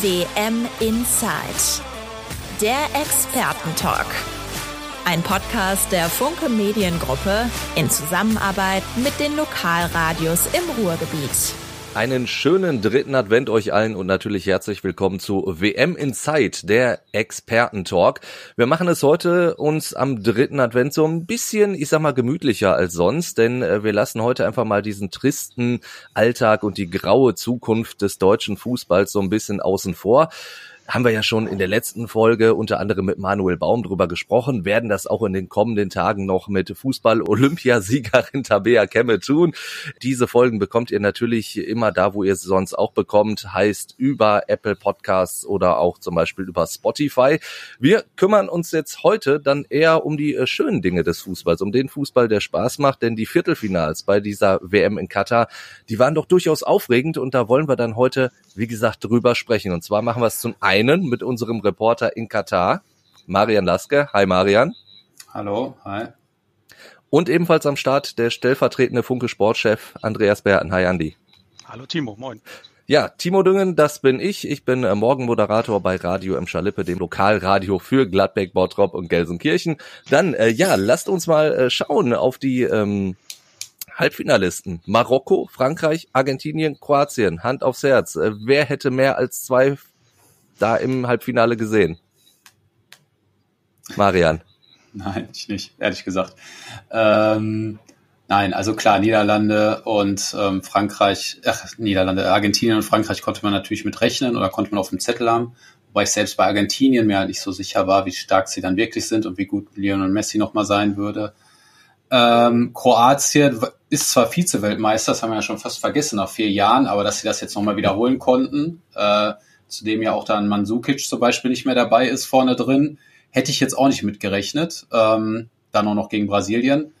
WM Inside. Der Expertentalk. Ein Podcast der Funke Mediengruppe in Zusammenarbeit mit den Lokalradios im Ruhrgebiet. Einen schönen dritten Advent euch allen und natürlich herzlich willkommen zu WM Inside, der Expertentalk. Wir machen es heute uns am dritten Advent so ein bisschen, ich sag mal, gemütlicher als sonst, denn äh, wir lassen heute einfach mal diesen tristen Alltag und die graue Zukunft des deutschen Fußballs so ein bisschen außen vor haben wir ja schon in der letzten Folge unter anderem mit Manuel Baum drüber gesprochen, werden das auch in den kommenden Tagen noch mit Fußball-Olympiasiegerin Tabea Kemme tun. Diese Folgen bekommt ihr natürlich immer da, wo ihr sie sonst auch bekommt, heißt über Apple Podcasts oder auch zum Beispiel über Spotify. Wir kümmern uns jetzt heute dann eher um die äh, schönen Dinge des Fußballs, um den Fußball, der Spaß macht, denn die Viertelfinals bei dieser WM in Katar, die waren doch durchaus aufregend und da wollen wir dann heute, wie gesagt, drüber sprechen. Und zwar machen wir es zum einen mit unserem Reporter in Katar, Marian Laske. Hi Marian. Hallo, hi. Und ebenfalls am Start der stellvertretende Funke Sportchef Andreas Berten. Hi Andi. Hallo Timo, moin. Ja, Timo Düngen, das bin ich. Ich bin äh, Morgenmoderator bei Radio im Schalippe, dem Lokalradio für Gladbeck, Bottrop und Gelsenkirchen. Dann, äh, ja, lasst uns mal äh, schauen auf die ähm, Halbfinalisten. Marokko, Frankreich, Argentinien, Kroatien. Hand aufs Herz. Äh, wer hätte mehr als zwei da im Halbfinale gesehen? Marian. Nein, ich nicht, ehrlich gesagt. Ähm, nein, also klar, Niederlande und ähm, Frankreich, ach, Niederlande, Argentinien und Frankreich konnte man natürlich mit rechnen oder konnte man auf dem Zettel haben. Wobei ich selbst bei Argentinien mir halt nicht so sicher war, wie stark sie dann wirklich sind und wie gut Lionel Messi nochmal sein würde. Ähm, Kroatien ist zwar Vize-Weltmeister, das haben wir ja schon fast vergessen nach vier Jahren, aber dass sie das jetzt nochmal wiederholen konnten, äh, zudem ja auch dann Mansukic zum Beispiel nicht mehr dabei ist vorne drin. Hätte ich jetzt auch nicht mitgerechnet. Ähm, dann auch noch gegen Brasilien.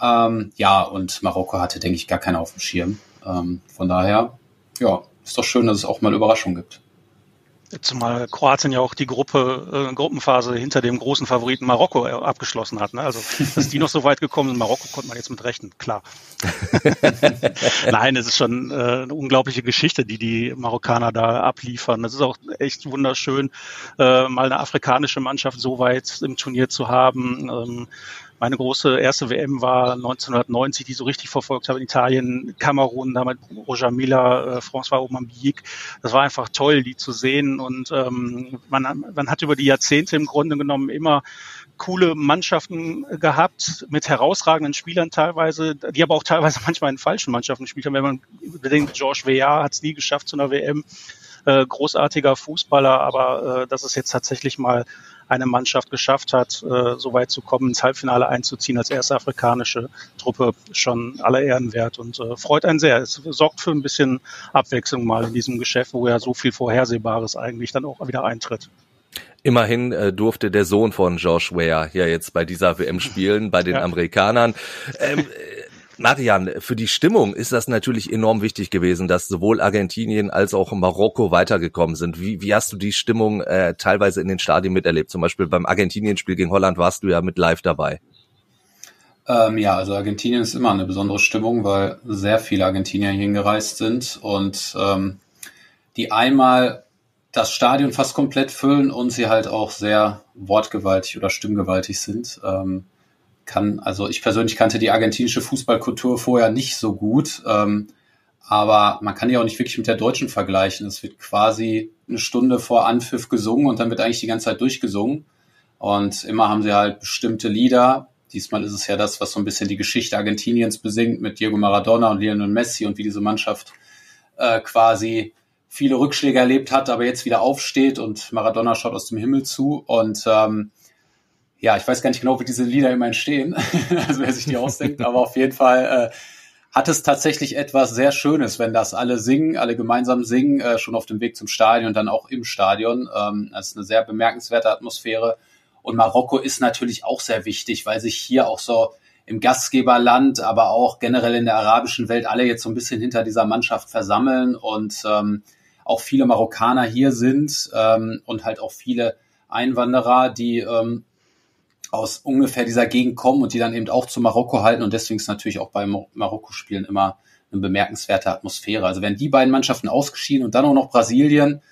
Ähm, ja, und Marokko hatte, denke ich, gar keiner auf dem Schirm. Ähm, von daher, ja, ist doch schön, dass es auch mal Überraschungen gibt. Zumal Kroatien ja auch die Gruppe, äh, Gruppenphase hinter dem großen Favoriten Marokko äh, abgeschlossen hat. Ne? Also, dass die noch so weit gekommen sind, Marokko konnte man jetzt mit rechnen, klar. Nein, es ist schon äh, eine unglaubliche Geschichte, die die Marokkaner da abliefern. Das ist auch echt wunderschön, äh, mal eine afrikanische Mannschaft so weit im Turnier zu haben. Ähm, meine große erste WM war 1990, die so richtig verfolgt habe in Italien, Kamerun, damit Roger Miller, äh, François Aubameyang. Das war einfach toll, die zu sehen. Und ähm, man, man hat über die Jahrzehnte im Grunde genommen immer coole Mannschaften gehabt mit herausragenden Spielern teilweise, die aber auch teilweise manchmal in falschen Mannschaften gespielt haben. Wenn man bedenkt, George Weah hat es nie geschafft zu einer WM. Äh, großartiger Fußballer, aber äh, dass es jetzt tatsächlich mal eine Mannschaft geschafft hat, äh, so weit zu kommen, ins Halbfinale einzuziehen als erste afrikanische Truppe, schon aller Ehren wert und äh, freut einen sehr. Es sorgt für ein bisschen Abwechslung mal in diesem Geschäft, wo ja so viel Vorhersehbares eigentlich dann auch wieder eintritt. Immerhin äh, durfte der Sohn von George Weah ja jetzt bei dieser WM spielen, bei den ja. Amerikanern. Ähm, Marian, für die Stimmung ist das natürlich enorm wichtig gewesen, dass sowohl Argentinien als auch Marokko weitergekommen sind. Wie, wie hast du die Stimmung äh, teilweise in den Stadien miterlebt? Zum Beispiel beim Argentinien-Spiel gegen Holland warst du ja mit live dabei. Ähm, ja, also Argentinien ist immer eine besondere Stimmung, weil sehr viele Argentinier hingereist sind und ähm, die einmal das Stadion fast komplett füllen und sie halt auch sehr wortgewaltig oder stimmgewaltig sind. Ähm, kann, also ich persönlich kannte die argentinische Fußballkultur vorher nicht so gut, ähm, aber man kann die auch nicht wirklich mit der deutschen vergleichen. Es wird quasi eine Stunde vor Anpfiff gesungen und dann wird eigentlich die ganze Zeit durchgesungen. Und immer haben sie halt bestimmte Lieder. Diesmal ist es ja das, was so ein bisschen die Geschichte Argentiniens besingt mit Diego Maradona und Lionel Messi und wie diese Mannschaft äh, quasi viele Rückschläge erlebt hat, aber jetzt wieder aufsteht und Maradona schaut aus dem Himmel zu und ähm, ja, ich weiß gar nicht genau, wie diese Lieder immer entstehen, also wer sich die ausdenkt, aber auf jeden Fall äh, hat es tatsächlich etwas sehr Schönes, wenn das alle singen, alle gemeinsam singen, äh, schon auf dem Weg zum Stadion, dann auch im Stadion. Ähm, das ist eine sehr bemerkenswerte Atmosphäre. Und Marokko ist natürlich auch sehr wichtig, weil sich hier auch so im Gastgeberland, aber auch generell in der arabischen Welt alle jetzt so ein bisschen hinter dieser Mannschaft versammeln und ähm, auch viele Marokkaner hier sind ähm, und halt auch viele Einwanderer, die ähm, aus ungefähr dieser Gegend kommen und die dann eben auch zu Marokko halten. Und deswegen ist natürlich auch bei Marokko-Spielen immer eine bemerkenswerte Atmosphäre. Also wenn die beiden Mannschaften ausgeschieden und dann auch noch Brasilien,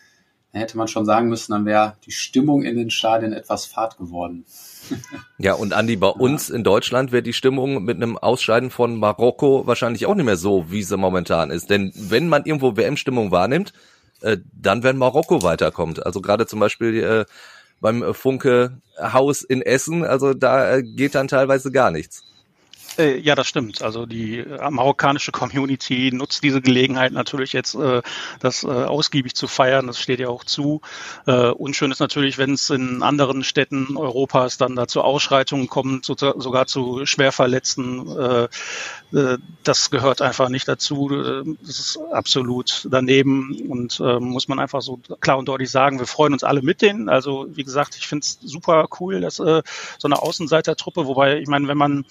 dann hätte man schon sagen müssen, dann wäre die Stimmung in den Stadien etwas fad geworden. Ja, und Andi, bei uns in Deutschland wäre die Stimmung mit einem Ausscheiden von Marokko wahrscheinlich auch nicht mehr so, wie sie momentan ist. Denn wenn man irgendwo WM-Stimmung wahrnimmt, äh, dann wenn Marokko weiterkommt. Also gerade zum Beispiel äh, beim Funke Haus in Essen, also da äh, geht dann teilweise gar nichts. Äh, ja, das stimmt. Also die äh, marokkanische Community nutzt diese Gelegenheit natürlich jetzt, äh, das äh, ausgiebig zu feiern. Das steht ja auch zu. Unschön ist natürlich, wenn es in anderen Städten Europas dann da zu Ausschreitungen kommt, so, sogar zu Schwerverletzten. Das gehört einfach nicht dazu. Das ist absolut daneben und muss man einfach so klar und deutlich sagen, wir freuen uns alle mit denen. Also wie gesagt, ich finde es super cool, dass so eine Außenseitertruppe, wobei ich meine, wenn man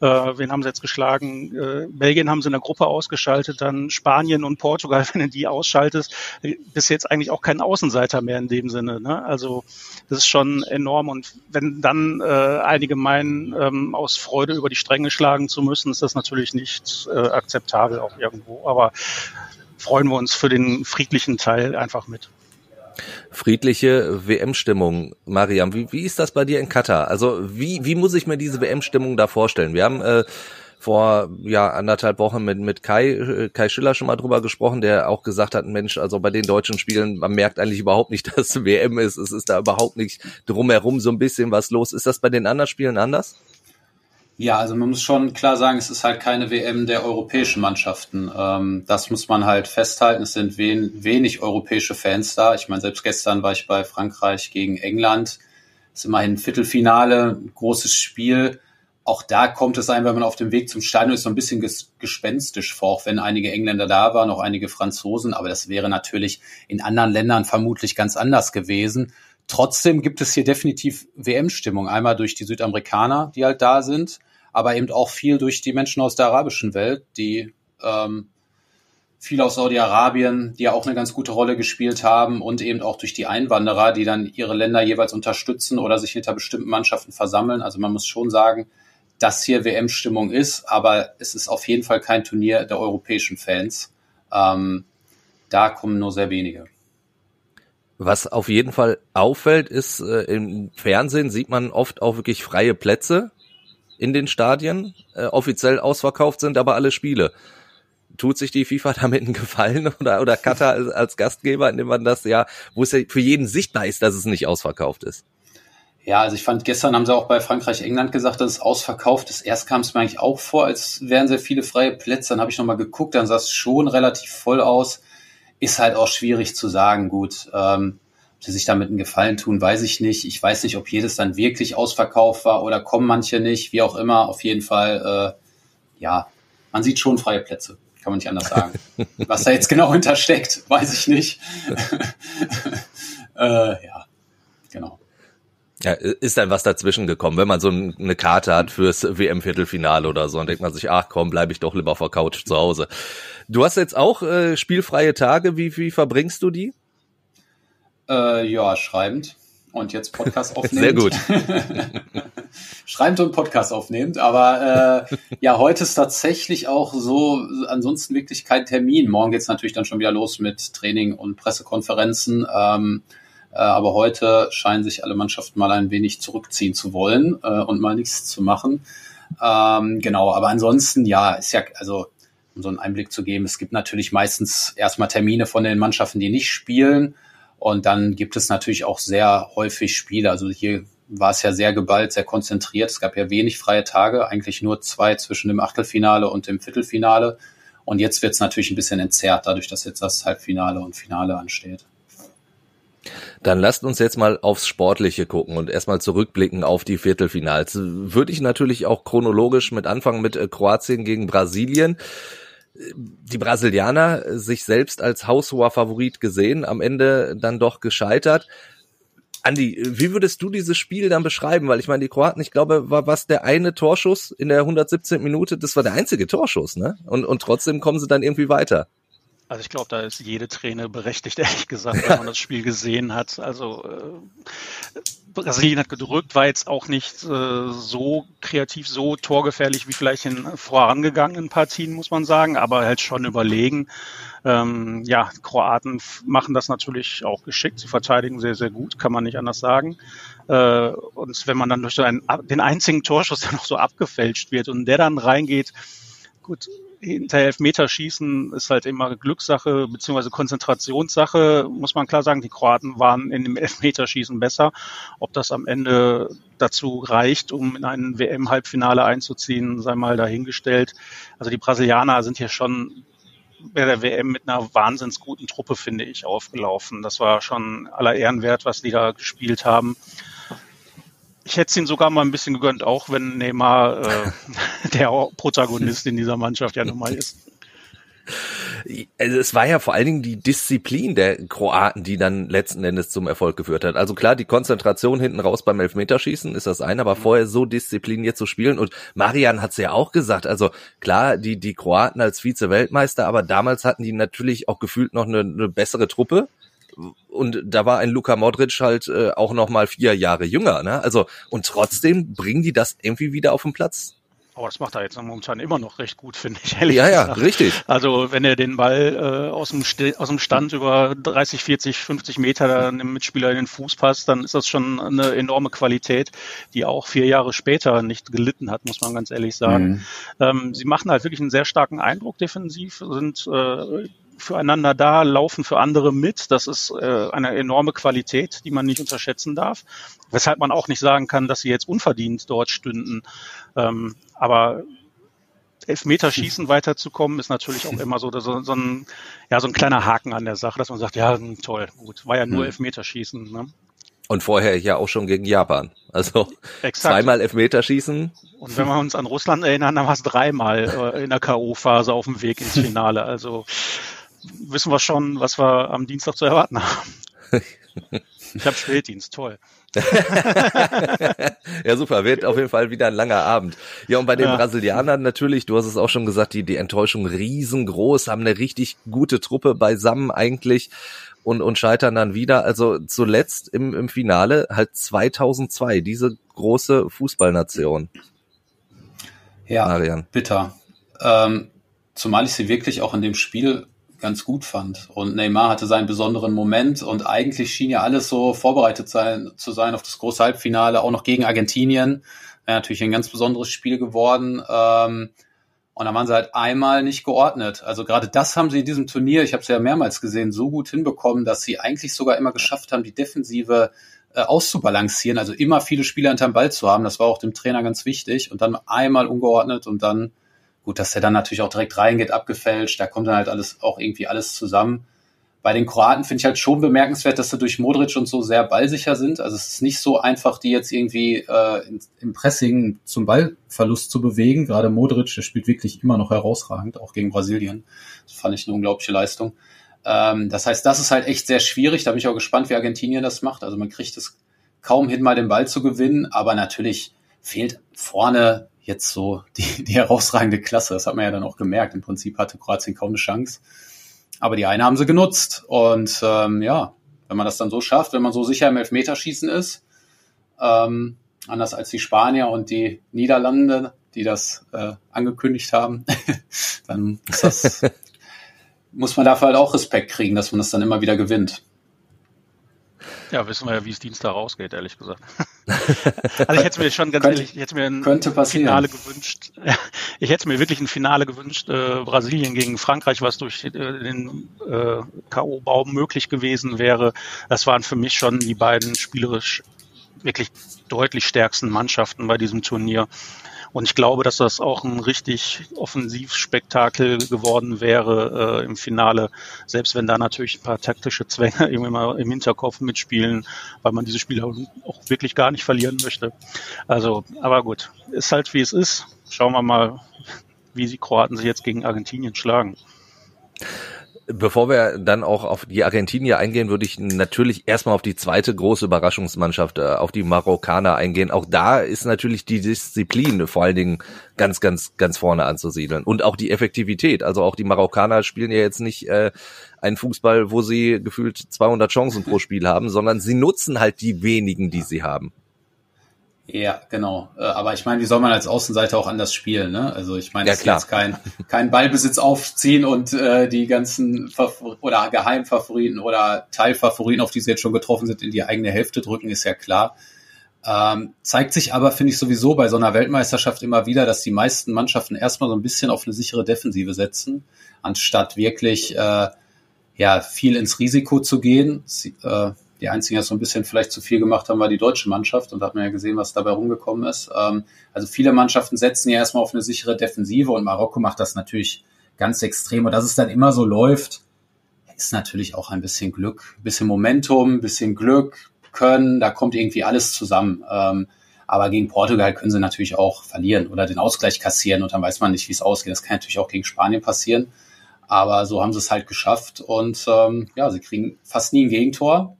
äh, wen haben sie jetzt geschlagen? Äh, Belgien haben sie in der Gruppe ausgeschaltet, dann Spanien und Portugal, wenn du die ausschaltest, äh, bist jetzt eigentlich auch kein Außenseiter mehr in dem Sinne. Ne? Also das ist schon enorm. Und wenn dann äh, einige meinen, ähm, aus Freude über die Stränge schlagen zu müssen, ist das natürlich nicht äh, akzeptabel auch irgendwo. Aber freuen wir uns für den friedlichen Teil einfach mit friedliche WM-Stimmung. Mariam, wie, wie ist das bei dir in Katar? Also wie, wie muss ich mir diese WM-Stimmung da vorstellen? Wir haben äh, vor ja anderthalb Wochen mit mit Kai äh, Kai Schiller schon mal drüber gesprochen, der auch gesagt hat, Mensch, also bei den deutschen Spielen, man merkt eigentlich überhaupt nicht, dass WM ist. Es ist da überhaupt nicht drumherum so ein bisschen was los. Ist das bei den anderen Spielen anders? Ja, also man muss schon klar sagen, es ist halt keine WM der europäischen Mannschaften. Ähm, das muss man halt festhalten. Es sind wen, wenig europäische Fans da. Ich meine, selbst gestern war ich bei Frankreich gegen England. Das ist immerhin Viertelfinale, großes Spiel. Auch da kommt es ein, wenn man auf dem Weg zum Stadion ist, so ein bisschen ges gespenstisch vor, auch wenn einige Engländer da waren, auch einige Franzosen. Aber das wäre natürlich in anderen Ländern vermutlich ganz anders gewesen. Trotzdem gibt es hier definitiv WM-Stimmung. Einmal durch die Südamerikaner, die halt da sind, aber eben auch viel durch die Menschen aus der arabischen Welt, die ähm, viel aus Saudi-Arabien, die ja auch eine ganz gute Rolle gespielt haben und eben auch durch die Einwanderer, die dann ihre Länder jeweils unterstützen oder sich hinter bestimmten Mannschaften versammeln. Also man muss schon sagen, dass hier WM-Stimmung ist, aber es ist auf jeden Fall kein Turnier der europäischen Fans. Ähm, da kommen nur sehr wenige. Was auf jeden Fall auffällt, ist, äh, im Fernsehen sieht man oft auch wirklich freie Plätze in den Stadien. Äh, offiziell ausverkauft sind aber alle Spiele. Tut sich die FIFA damit einen Gefallen oder, oder Katar als, als Gastgeber, indem man das ja, wo es ja für jeden sichtbar ist, dass es nicht ausverkauft ist? Ja, also ich fand, gestern haben sie auch bei Frankreich-England gesagt, dass es ausverkauft ist. Erst kam es mir eigentlich auch vor, als wären sehr viele freie Plätze. Dann habe ich nochmal geguckt, dann sah es schon relativ voll aus ist halt auch schwierig zu sagen. Gut, ähm, ob sie sich damit einen Gefallen tun, weiß ich nicht. Ich weiß nicht, ob jedes dann wirklich ausverkauft war oder kommen manche nicht. Wie auch immer, auf jeden Fall, äh, ja, man sieht schon freie Plätze. Kann man nicht anders sagen. Was da jetzt genau hintersteckt, weiß ich nicht. äh, ja, genau. Ja, ist dann was dazwischen gekommen, wenn man so eine Karte hat fürs WM-Viertelfinale oder so, dann denkt man sich, ach komm, bleibe ich doch lieber auf der Couch zu Hause. Du hast jetzt auch äh, spielfreie Tage, wie, wie verbringst du die? Äh, ja, schreibend und jetzt Podcast aufnehmend. Sehr gut. schreibend und Podcast aufnehmend, aber äh, ja, heute ist tatsächlich auch so, ansonsten wirklich kein Termin. Morgen geht's natürlich dann schon wieder los mit Training und Pressekonferenzen. Ähm, äh, aber heute scheinen sich alle Mannschaften mal ein wenig zurückziehen zu wollen äh, und mal nichts zu machen. Ähm, genau, aber ansonsten, ja, ist ja, also um so einen Einblick zu geben, es gibt natürlich meistens erstmal Termine von den Mannschaften, die nicht spielen. Und dann gibt es natürlich auch sehr häufig Spiele. Also hier war es ja sehr geballt, sehr konzentriert. Es gab ja wenig freie Tage, eigentlich nur zwei zwischen dem Achtelfinale und dem Viertelfinale. Und jetzt wird es natürlich ein bisschen entzerrt, dadurch, dass jetzt das Halbfinale und Finale ansteht. Dann lasst uns jetzt mal aufs Sportliche gucken und erstmal zurückblicken auf die Viertelfinals. Würde ich natürlich auch chronologisch mit anfangen mit äh, Kroatien gegen Brasilien. Die Brasilianer sich selbst als haushoher Favorit gesehen, am Ende dann doch gescheitert. Andi, wie würdest du dieses Spiel dann beschreiben? Weil ich meine, die Kroaten, ich glaube, war was der eine Torschuss in der 117. Minute, das war der einzige Torschuss, ne? Und, und trotzdem kommen sie dann irgendwie weiter. Also ich glaube, da ist jede Träne berechtigt, ehrlich gesagt, wenn man das Spiel gesehen hat. Also äh, Brasilien hat gedrückt, war jetzt auch nicht äh, so kreativ, so torgefährlich wie vielleicht in vorangegangenen Partien, muss man sagen, aber halt schon überlegen. Ähm, ja, Kroaten machen das natürlich auch geschickt. Sie verteidigen sehr, sehr gut, kann man nicht anders sagen. Äh, und wenn man dann durch einen, den einzigen Torschuss, der noch so abgefälscht wird und der dann reingeht, gut, hinter Elfmeterschießen ist halt immer Glückssache beziehungsweise Konzentrationssache, muss man klar sagen. Die Kroaten waren in dem Elfmeterschießen besser. Ob das am Ende dazu reicht, um in ein WM-Halbfinale einzuziehen, sei mal dahingestellt. Also die Brasilianer sind hier schon bei der WM mit einer wahnsinns guten Truppe, finde ich, aufgelaufen. Das war schon aller Ehren wert, was die da gespielt haben. Ich hätte es ihnen sogar mal ein bisschen gegönnt, auch wenn Neymar äh, der Protagonist in dieser Mannschaft ja nun mal ist. Also es war ja vor allen Dingen die Disziplin der Kroaten, die dann letzten Endes zum Erfolg geführt hat. Also klar, die Konzentration hinten raus beim Elfmeterschießen ist das eine, aber mhm. vorher so diszipliniert zu spielen. Und Marian hat es ja auch gesagt. Also klar, die, die Kroaten als Vize-Weltmeister, aber damals hatten die natürlich auch gefühlt noch eine, eine bessere Truppe und da war ein Luka Modric halt äh, auch noch mal vier Jahre jünger, ne? Also und trotzdem bringen die das irgendwie wieder auf den Platz. Aber das macht er jetzt momentan immer noch recht gut, finde ich, ehrlich Ja, gesagt. ja, richtig. Also wenn er den Ball äh, aus, dem aus dem Stand über 30, 40, 50 Meter einem Mitspieler in den Fuß passt, dann ist das schon eine enorme Qualität, die auch vier Jahre später nicht gelitten hat, muss man ganz ehrlich sagen. Mhm. Ähm, sie machen halt wirklich einen sehr starken Eindruck defensiv, sind äh, füreinander da, laufen für andere mit. Das ist äh, eine enorme Qualität, die man nicht unterschätzen darf. Weshalb man auch nicht sagen kann, dass sie jetzt unverdient dort stünden. Ähm, aber Elfmeterschießen weiterzukommen, ist natürlich auch immer so, so, so, ein, ja, so ein kleiner Haken an der Sache, dass man sagt, ja, toll, gut, war ja nur hm. Elfmeterschießen. Ne? Und vorher ja auch schon gegen Japan. Also Exakt. zweimal Elfmeterschießen. Und wenn wir uns an Russland erinnern, dann war es dreimal äh, in der K.O.-Phase auf dem Weg ins Finale. Also wissen wir schon, was wir am Dienstag zu erwarten haben. Ich habe Spätdienst, toll. ja, super. Wird auf jeden Fall wieder ein langer Abend. Ja, und bei den ja. Brasilianern natürlich, du hast es auch schon gesagt, die, die Enttäuschung riesengroß, haben eine richtig gute Truppe beisammen eigentlich und, und scheitern dann wieder. Also zuletzt im, im Finale halt 2002, diese große Fußballnation. Ja, Marian. bitter. Ähm, zumal ich sie wirklich auch in dem Spiel ganz gut fand. Und Neymar hatte seinen besonderen Moment und eigentlich schien ja alles so vorbereitet sein, zu sein auf das große Halbfinale, auch noch gegen Argentinien. Ja, natürlich ein ganz besonderes Spiel geworden. Ähm, und da waren sie halt einmal nicht geordnet. Also gerade das haben sie in diesem Turnier, ich habe es ja mehrmals gesehen, so gut hinbekommen, dass sie eigentlich sogar immer geschafft haben, die Defensive äh, auszubalancieren. Also immer viele Spieler hinterm Ball zu haben. Das war auch dem Trainer ganz wichtig. Und dann einmal ungeordnet und dann Gut, dass der dann natürlich auch direkt reingeht, abgefälscht, da kommt dann halt alles auch irgendwie alles zusammen. Bei den Kroaten finde ich halt schon bemerkenswert, dass sie durch Modric und so sehr ballsicher sind. Also es ist nicht so einfach, die jetzt irgendwie äh, im Pressing zum Ballverlust zu bewegen. Gerade Modric, der spielt wirklich immer noch herausragend, auch gegen Brasilien. Das fand ich eine unglaubliche Leistung. Ähm, das heißt, das ist halt echt sehr schwierig. Da bin ich auch gespannt, wie Argentinien das macht. Also man kriegt es kaum hin, mal den Ball zu gewinnen, aber natürlich fehlt vorne jetzt so die, die herausragende Klasse. Das hat man ja dann auch gemerkt. Im Prinzip hatte Kroatien kaum eine Chance. Aber die eine haben sie genutzt. Und ähm, ja, wenn man das dann so schafft, wenn man so sicher im Elfmeterschießen ist, ähm, anders als die Spanier und die Niederlande, die das äh, angekündigt haben, dann das, muss man dafür halt auch Respekt kriegen, dass man das dann immer wieder gewinnt. Ja, wissen wir ja, wie es Dienstag rausgeht, ehrlich gesagt. also ich hätte mir schon ganz könnte, ehrlich, ich hätte mir ein Finale gewünscht. Ich hätte mir wirklich ein Finale gewünscht, äh, Brasilien gegen Frankreich, was durch äh, den äh, K.O.-Baum möglich gewesen wäre. Das waren für mich schon die beiden spielerisch wirklich deutlich stärksten Mannschaften bei diesem Turnier. Und ich glaube, dass das auch ein richtig Offensivspektakel geworden wäre äh, im Finale, selbst wenn da natürlich ein paar taktische Zwänge irgendwie mal im Hinterkopf mitspielen, weil man diese Spiele auch wirklich gar nicht verlieren möchte. Also, aber gut, ist halt wie es ist. Schauen wir mal, wie die Kroaten sich jetzt gegen Argentinien schlagen. Bevor wir dann auch auf die Argentinier eingehen, würde ich natürlich erstmal auf die zweite große Überraschungsmannschaft, äh, auf die Marokkaner eingehen. Auch da ist natürlich die Disziplin vor allen Dingen ganz, ganz, ganz vorne anzusiedeln. Und auch die Effektivität. Also auch die Marokkaner spielen ja jetzt nicht äh, einen Fußball, wo sie gefühlt 200 Chancen pro Spiel haben, sondern sie nutzen halt die wenigen, die sie haben. Ja, genau. Äh, aber ich meine, wie soll man als Außenseiter auch anders spielen? Ne? Also ich meine, ja, das ist jetzt kein, kein Ballbesitz aufziehen und äh, die ganzen Favor oder Geheimfavoriten oder Teilfavoriten, auf die sie jetzt schon getroffen sind, in die eigene Hälfte drücken, ist ja klar. Ähm, zeigt sich aber, finde ich sowieso bei so einer Weltmeisterschaft immer wieder, dass die meisten Mannschaften erstmal so ein bisschen auf eine sichere Defensive setzen, anstatt wirklich äh, ja viel ins Risiko zu gehen. Sie, äh, die einzigen, die so ein bisschen vielleicht zu viel gemacht haben, war die deutsche Mannschaft und da hat man ja gesehen, was dabei rumgekommen ist. Ähm, also viele Mannschaften setzen ja erstmal auf eine sichere Defensive und Marokko macht das natürlich ganz extrem. Und dass es dann immer so läuft, ist natürlich auch ein bisschen Glück, ein bisschen Momentum, ein bisschen Glück, Können, da kommt irgendwie alles zusammen. Ähm, aber gegen Portugal können sie natürlich auch verlieren oder den Ausgleich kassieren und dann weiß man nicht, wie es ausgeht. Das kann natürlich auch gegen Spanien passieren. Aber so haben sie es halt geschafft und ähm, ja, sie kriegen fast nie ein Gegentor.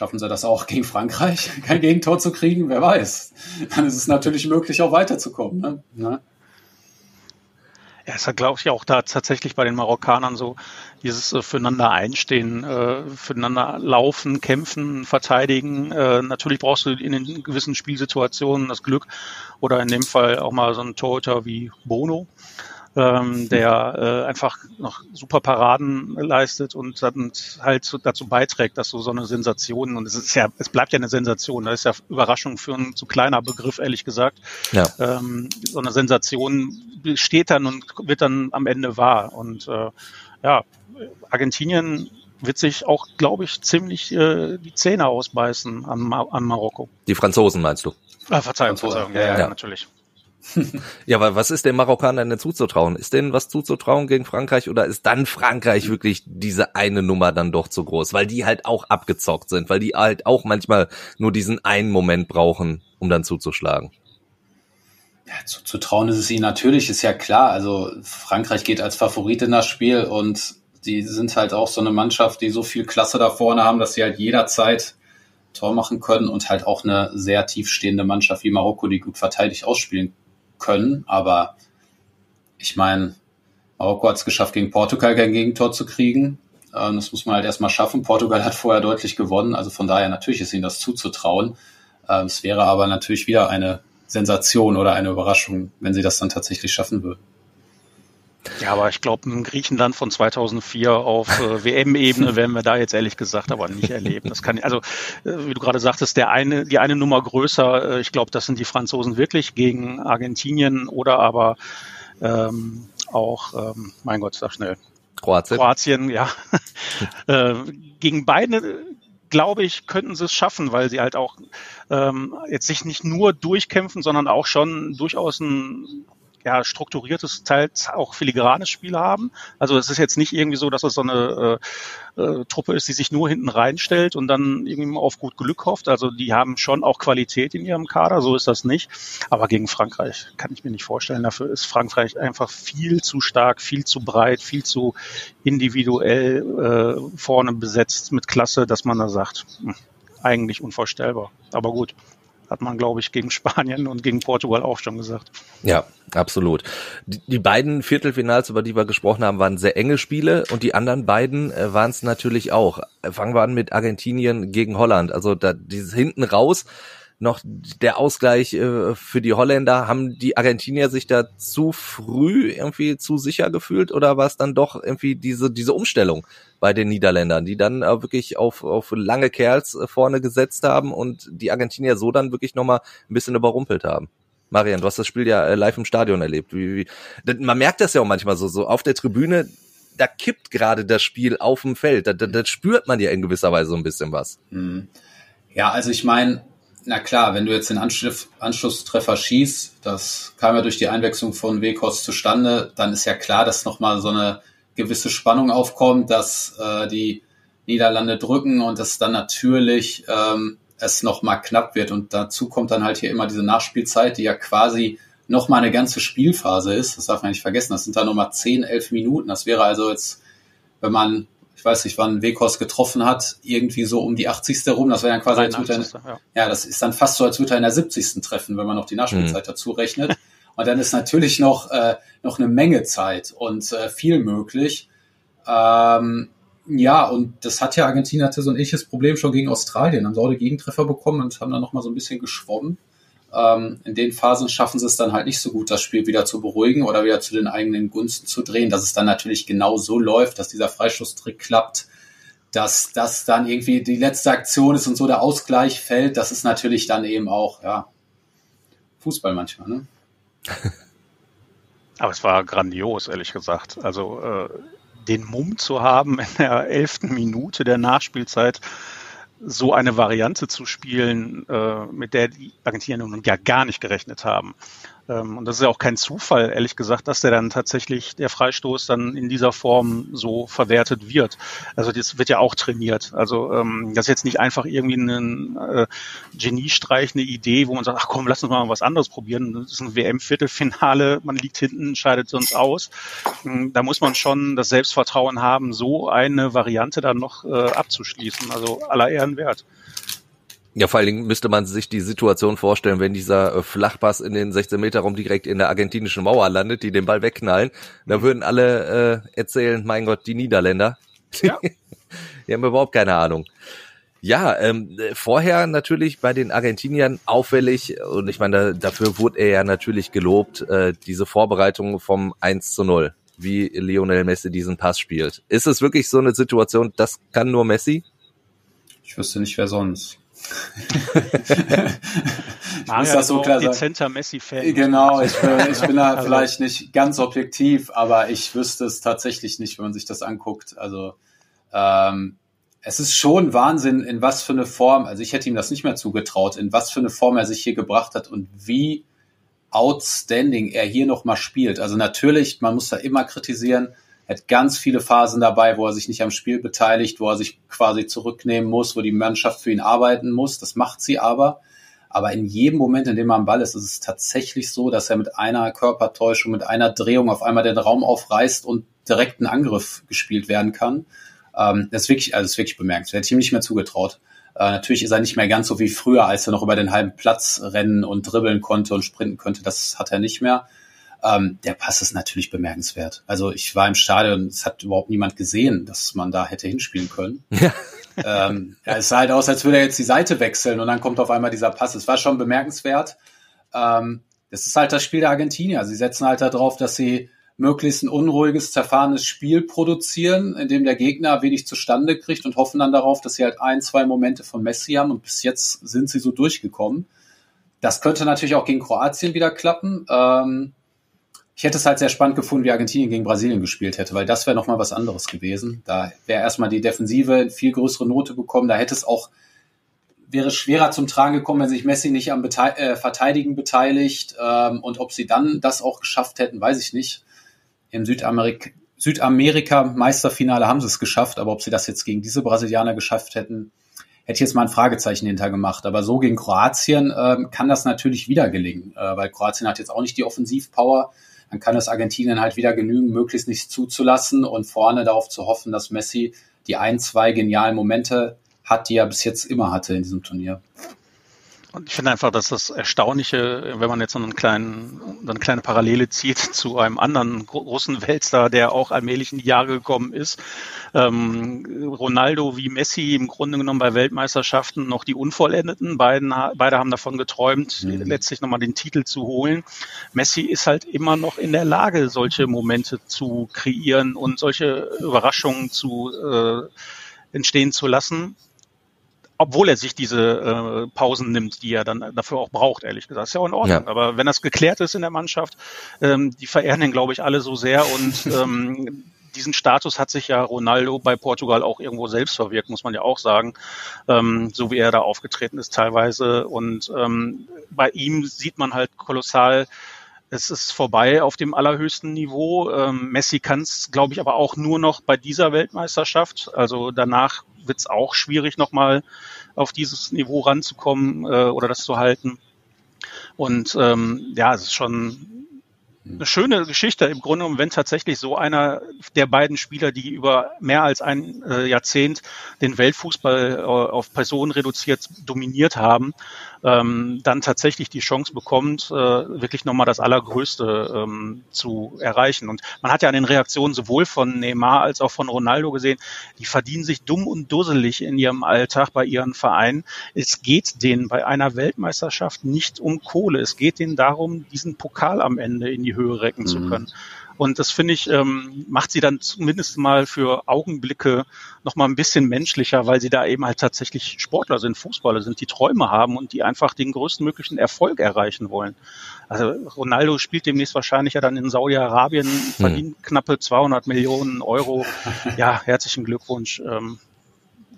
Schaffen sie das auch gegen Frankreich, kein Gegentor zu kriegen? Wer weiß. Dann ist es natürlich möglich, auch weiterzukommen. Ne? ne? Ja, es hat, glaube ich, auch da tatsächlich bei den Marokkanern so dieses äh, füreinander einstehen, äh, füreinander laufen, kämpfen, verteidigen. Äh, natürlich brauchst du in den gewissen Spielsituationen das Glück oder in dem Fall auch mal so einen Torhüter wie Bono, ähm, der äh, einfach noch super Paraden leistet und dann halt dazu beiträgt, dass so so eine Sensation und es ist ja, es bleibt ja eine Sensation, das ist ja Überraschung für ein zu kleiner Begriff, ehrlich gesagt. Ja. Ähm, so eine Sensation steht dann und wird dann am Ende wahr. Und äh, ja, Argentinien wird sich auch, glaube ich, ziemlich äh, die Zähne ausbeißen an, an Marokko. Die Franzosen meinst du? Ah, Verzeihung, Verzeihung, ja, ja, ja. natürlich ja, aber was ist den Marokkanern denn zuzutrauen? Ist denen was zuzutrauen gegen Frankreich oder ist dann Frankreich wirklich diese eine Nummer dann doch zu groß? Weil die halt auch abgezockt sind, weil die halt auch manchmal nur diesen einen Moment brauchen, um dann zuzuschlagen. Ja, zuzutrauen ist es ihnen natürlich, ist ja klar. Also Frankreich geht als Favorit in das Spiel und die sind halt auch so eine Mannschaft, die so viel Klasse da vorne haben, dass sie halt jederzeit Tor machen können und halt auch eine sehr tiefstehende Mannschaft wie Marokko, die gut verteidigt ausspielen können, aber ich meine, Marokko hat es geschafft, gegen Portugal kein Gegentor zu kriegen. Ähm, das muss man halt erstmal schaffen. Portugal hat vorher deutlich gewonnen, also von daher natürlich ist ihnen das zuzutrauen. Ähm, es wäre aber natürlich wieder eine Sensation oder eine Überraschung, wenn sie das dann tatsächlich schaffen würden. Ja, aber ich glaube, ein Griechenland von 2004 auf äh, WM-Ebene werden wir da jetzt ehrlich gesagt aber nicht erleben. Das kann, also äh, wie du gerade sagtest, der eine, die eine Nummer größer. Äh, ich glaube, das sind die Franzosen wirklich gegen Argentinien oder aber ähm, auch, ähm, mein Gott, sag schnell. Kroatien. Kroatien, ja. äh, gegen beide glaube ich, könnten sie es schaffen, weil sie halt auch ähm, jetzt sich nicht nur durchkämpfen, sondern auch schon durchaus ein ja, strukturiertes, teils auch filigranes Spiel haben. Also es ist jetzt nicht irgendwie so, dass es so eine äh, äh, Truppe ist, die sich nur hinten reinstellt und dann irgendwie auf gut Glück hofft. Also die haben schon auch Qualität in ihrem Kader, so ist das nicht. Aber gegen Frankreich kann ich mir nicht vorstellen. Dafür ist Frankreich einfach viel zu stark, viel zu breit, viel zu individuell äh, vorne besetzt mit Klasse, dass man da sagt, hm, eigentlich unvorstellbar. Aber gut hat man, glaube ich, gegen Spanien und gegen Portugal auch schon gesagt. Ja, absolut. Die, die beiden Viertelfinals, über die wir gesprochen haben, waren sehr enge Spiele und die anderen beiden äh, waren es natürlich auch. Fangen wir an mit Argentinien gegen Holland. Also da dieses hinten raus noch der Ausgleich äh, für die Holländer. Haben die Argentinier sich da zu früh irgendwie zu sicher gefühlt oder war es dann doch irgendwie diese, diese Umstellung bei den Niederländern, die dann äh, wirklich auf, auf lange Kerls äh, vorne gesetzt haben und die Argentinier so dann wirklich nochmal ein bisschen überrumpelt haben? Marian, du hast das Spiel ja äh, live im Stadion erlebt. Wie, wie, man merkt das ja auch manchmal so, so auf der Tribüne, da kippt gerade das Spiel auf dem Feld. Da, da, da spürt man ja in gewisser Weise so ein bisschen was. Hm. Ja, also ich meine, na klar, wenn du jetzt den Anschluss, Anschlusstreffer schießt, das kam ja durch die Einwechslung von Wekos zustande, dann ist ja klar, dass nochmal so eine gewisse Spannung aufkommt, dass äh, die Niederlande drücken und dass dann natürlich ähm, es nochmal knapp wird. Und dazu kommt dann halt hier immer diese Nachspielzeit, die ja quasi nochmal eine ganze Spielphase ist. Das darf man nicht vergessen. Das sind dann nochmal 10, 11 Minuten. Das wäre also jetzt, wenn man, ich weiß nicht, wann Wekos getroffen hat, irgendwie so um die 80. rum. Das wäre dann quasi, als würde er, ja. ja, das ist dann fast so, als würde er in der 70. treffen, wenn man noch die Nachspielzeit mhm. dazu rechnet. Und dann ist natürlich noch, äh, noch eine Menge Zeit und äh, viel möglich. Ähm, ja, und das hat ja Argentinien hatte so ein ähnliches Problem schon gegen Australien. Haben sie Gegentreffer bekommen und haben dann nochmal so ein bisschen geschwommen. Ähm, in den Phasen schaffen sie es dann halt nicht so gut, das Spiel wieder zu beruhigen oder wieder zu den eigenen Gunsten zu drehen, dass es dann natürlich genau so läuft, dass dieser Freischusstrick klappt, dass das dann irgendwie die letzte Aktion ist und so der Ausgleich fällt. Das ist natürlich dann eben auch, ja, Fußball manchmal, ne? Aber es war grandios, ehrlich gesagt. Also äh, den Mumm zu haben, in der elften Minute der Nachspielzeit so eine Variante zu spielen, äh, mit der die Argentinier nun ja gar nicht gerechnet haben. Ähm, und das ist ja auch kein Zufall, ehrlich gesagt, dass der dann tatsächlich, der Freistoß dann in dieser Form so verwertet wird. Also das wird ja auch trainiert. Also ähm, das ist jetzt nicht einfach irgendwie ein äh, Geniestreich, eine Idee, wo man sagt, ach komm, lass uns mal was anderes probieren. Das ist ein WM-Viertelfinale, man liegt hinten, scheidet sonst aus. Ähm, da muss man schon das Selbstvertrauen haben, so eine Variante dann noch äh, abzuschließen. Also aller Ehren wert. Ja, vor allen Dingen müsste man sich die Situation vorstellen, wenn dieser äh, Flachpass in den 16 Meter Raum direkt in der argentinischen Mauer landet, die den Ball wegknallen. Da mhm. würden alle äh, erzählen, mein Gott, die Niederländer. Ja. die haben überhaupt keine Ahnung. Ja, ähm, vorher natürlich bei den Argentiniern auffällig, und ich meine, dafür wurde er ja natürlich gelobt, äh, diese Vorbereitung vom 1 zu 0, wie Lionel Messi diesen Pass spielt. Ist es wirklich so eine Situation, das kann nur Messi? Ich wüsste nicht, wer sonst. Ich muss das so klar sagen. Messi-Fan. Genau, ich bin, ich bin da also. vielleicht nicht ganz objektiv, aber ich wüsste es tatsächlich nicht, wenn man sich das anguckt. Also ähm, es ist schon Wahnsinn, in was für eine Form, also ich hätte ihm das nicht mehr zugetraut, in was für eine Form er sich hier gebracht hat und wie outstanding er hier nochmal spielt. Also natürlich, man muss da immer kritisieren, er hat ganz viele Phasen dabei, wo er sich nicht am Spiel beteiligt, wo er sich quasi zurücknehmen muss, wo die Mannschaft für ihn arbeiten muss. Das macht sie aber. Aber in jedem Moment, in dem er am Ball ist, ist es tatsächlich so, dass er mit einer Körpertäuschung, mit einer Drehung auf einmal den Raum aufreißt und direkt ein Angriff gespielt werden kann. Ähm, das ist wirklich, also das ist wirklich bemerkenswert. Hätte ich ihm nicht mehr zugetraut. Äh, natürlich ist er nicht mehr ganz so wie früher, als er noch über den halben Platz rennen und dribbeln konnte und sprinten könnte. Das hat er nicht mehr. Ähm, der Pass ist natürlich bemerkenswert. Also ich war im Stadion, es hat überhaupt niemand gesehen, dass man da hätte hinspielen können. Ja. ähm, ja, es sah halt aus, als würde er jetzt die Seite wechseln und dann kommt auf einmal dieser Pass. Es war schon bemerkenswert. Ähm, das ist halt das Spiel der Argentinier. Sie setzen halt darauf, dass sie möglichst ein unruhiges, zerfahrenes Spiel produzieren, in dem der Gegner wenig zustande kriegt und hoffen dann darauf, dass sie halt ein, zwei Momente von Messi haben und bis jetzt sind sie so durchgekommen. Das könnte natürlich auch gegen Kroatien wieder klappen. Ähm, ich hätte es halt sehr spannend gefunden, wie Argentinien gegen Brasilien gespielt hätte, weil das wäre nochmal was anderes gewesen. Da wäre erstmal die Defensive viel größere Note bekommen. Da hätte es auch, wäre schwerer zum Tragen gekommen, wenn sich Messi nicht am Bete äh, Verteidigen beteiligt. Ähm, und ob sie dann das auch geschafft hätten, weiß ich nicht. Im Südamerik Südamerika Meisterfinale haben sie es geschafft, aber ob sie das jetzt gegen diese Brasilianer geschafft hätten, hätte ich jetzt mal ein Fragezeichen hinter gemacht. Aber so gegen Kroatien ähm, kann das natürlich wieder gelingen, äh, weil Kroatien hat jetzt auch nicht die Offensivpower dann kann es Argentinien halt wieder genügen, möglichst nichts zuzulassen und vorne darauf zu hoffen, dass Messi die ein, zwei genialen Momente hat, die er bis jetzt immer hatte in diesem Turnier. Und ich finde einfach, dass das Erstaunliche, wenn man jetzt so einen kleinen, eine kleine Parallele zieht zu einem anderen großen Weltstar, der auch allmählich in die Jahre gekommen ist, ähm, Ronaldo wie Messi im Grunde genommen bei Weltmeisterschaften noch die Unvollendeten. Beiden, beide haben davon geträumt, mhm. letztlich nochmal den Titel zu holen. Messi ist halt immer noch in der Lage, solche Momente zu kreieren und solche Überraschungen zu äh, entstehen zu lassen obwohl er sich diese äh, Pausen nimmt, die er dann dafür auch braucht, ehrlich gesagt. Ist ja auch in Ordnung. Ja. Aber wenn das geklärt ist in der Mannschaft, ähm, die verehren ihn, glaube ich, alle so sehr und ähm, diesen Status hat sich ja Ronaldo bei Portugal auch irgendwo selbst verwirkt, muss man ja auch sagen, ähm, so wie er da aufgetreten ist teilweise. Und ähm, bei ihm sieht man halt kolossal, es ist vorbei auf dem allerhöchsten Niveau. Ähm, Messi kann es, glaube ich, aber auch nur noch bei dieser Weltmeisterschaft. Also danach wird es auch schwierig, nochmal auf dieses Niveau ranzukommen äh, oder das zu halten. Und ähm, ja, es ist schon eine schöne Geschichte im Grunde genommen, wenn tatsächlich so einer der beiden Spieler, die über mehr als ein äh, Jahrzehnt den Weltfußball äh, auf Personen reduziert dominiert haben, ähm, dann tatsächlich die Chance bekommt, äh, wirklich nochmal das Allergrößte ähm, zu erreichen. Und man hat ja an den Reaktionen sowohl von Neymar als auch von Ronaldo gesehen, die verdienen sich dumm und dusselig in ihrem Alltag bei ihren Vereinen. Es geht denen bei einer Weltmeisterschaft nicht um Kohle. Es geht denen darum, diesen Pokal am Ende in die Höhe recken mhm. zu können. Und das finde ich, ähm, macht sie dann zumindest mal für Augenblicke noch mal ein bisschen menschlicher, weil sie da eben halt tatsächlich Sportler sind, Fußballer sind, die Träume haben und die einfach den größtmöglichen Erfolg erreichen wollen. Also Ronaldo spielt demnächst wahrscheinlich ja dann in Saudi-Arabien, hm. verdient hm. knappe 200 Millionen Euro. Ja, herzlichen Glückwunsch. Ähm,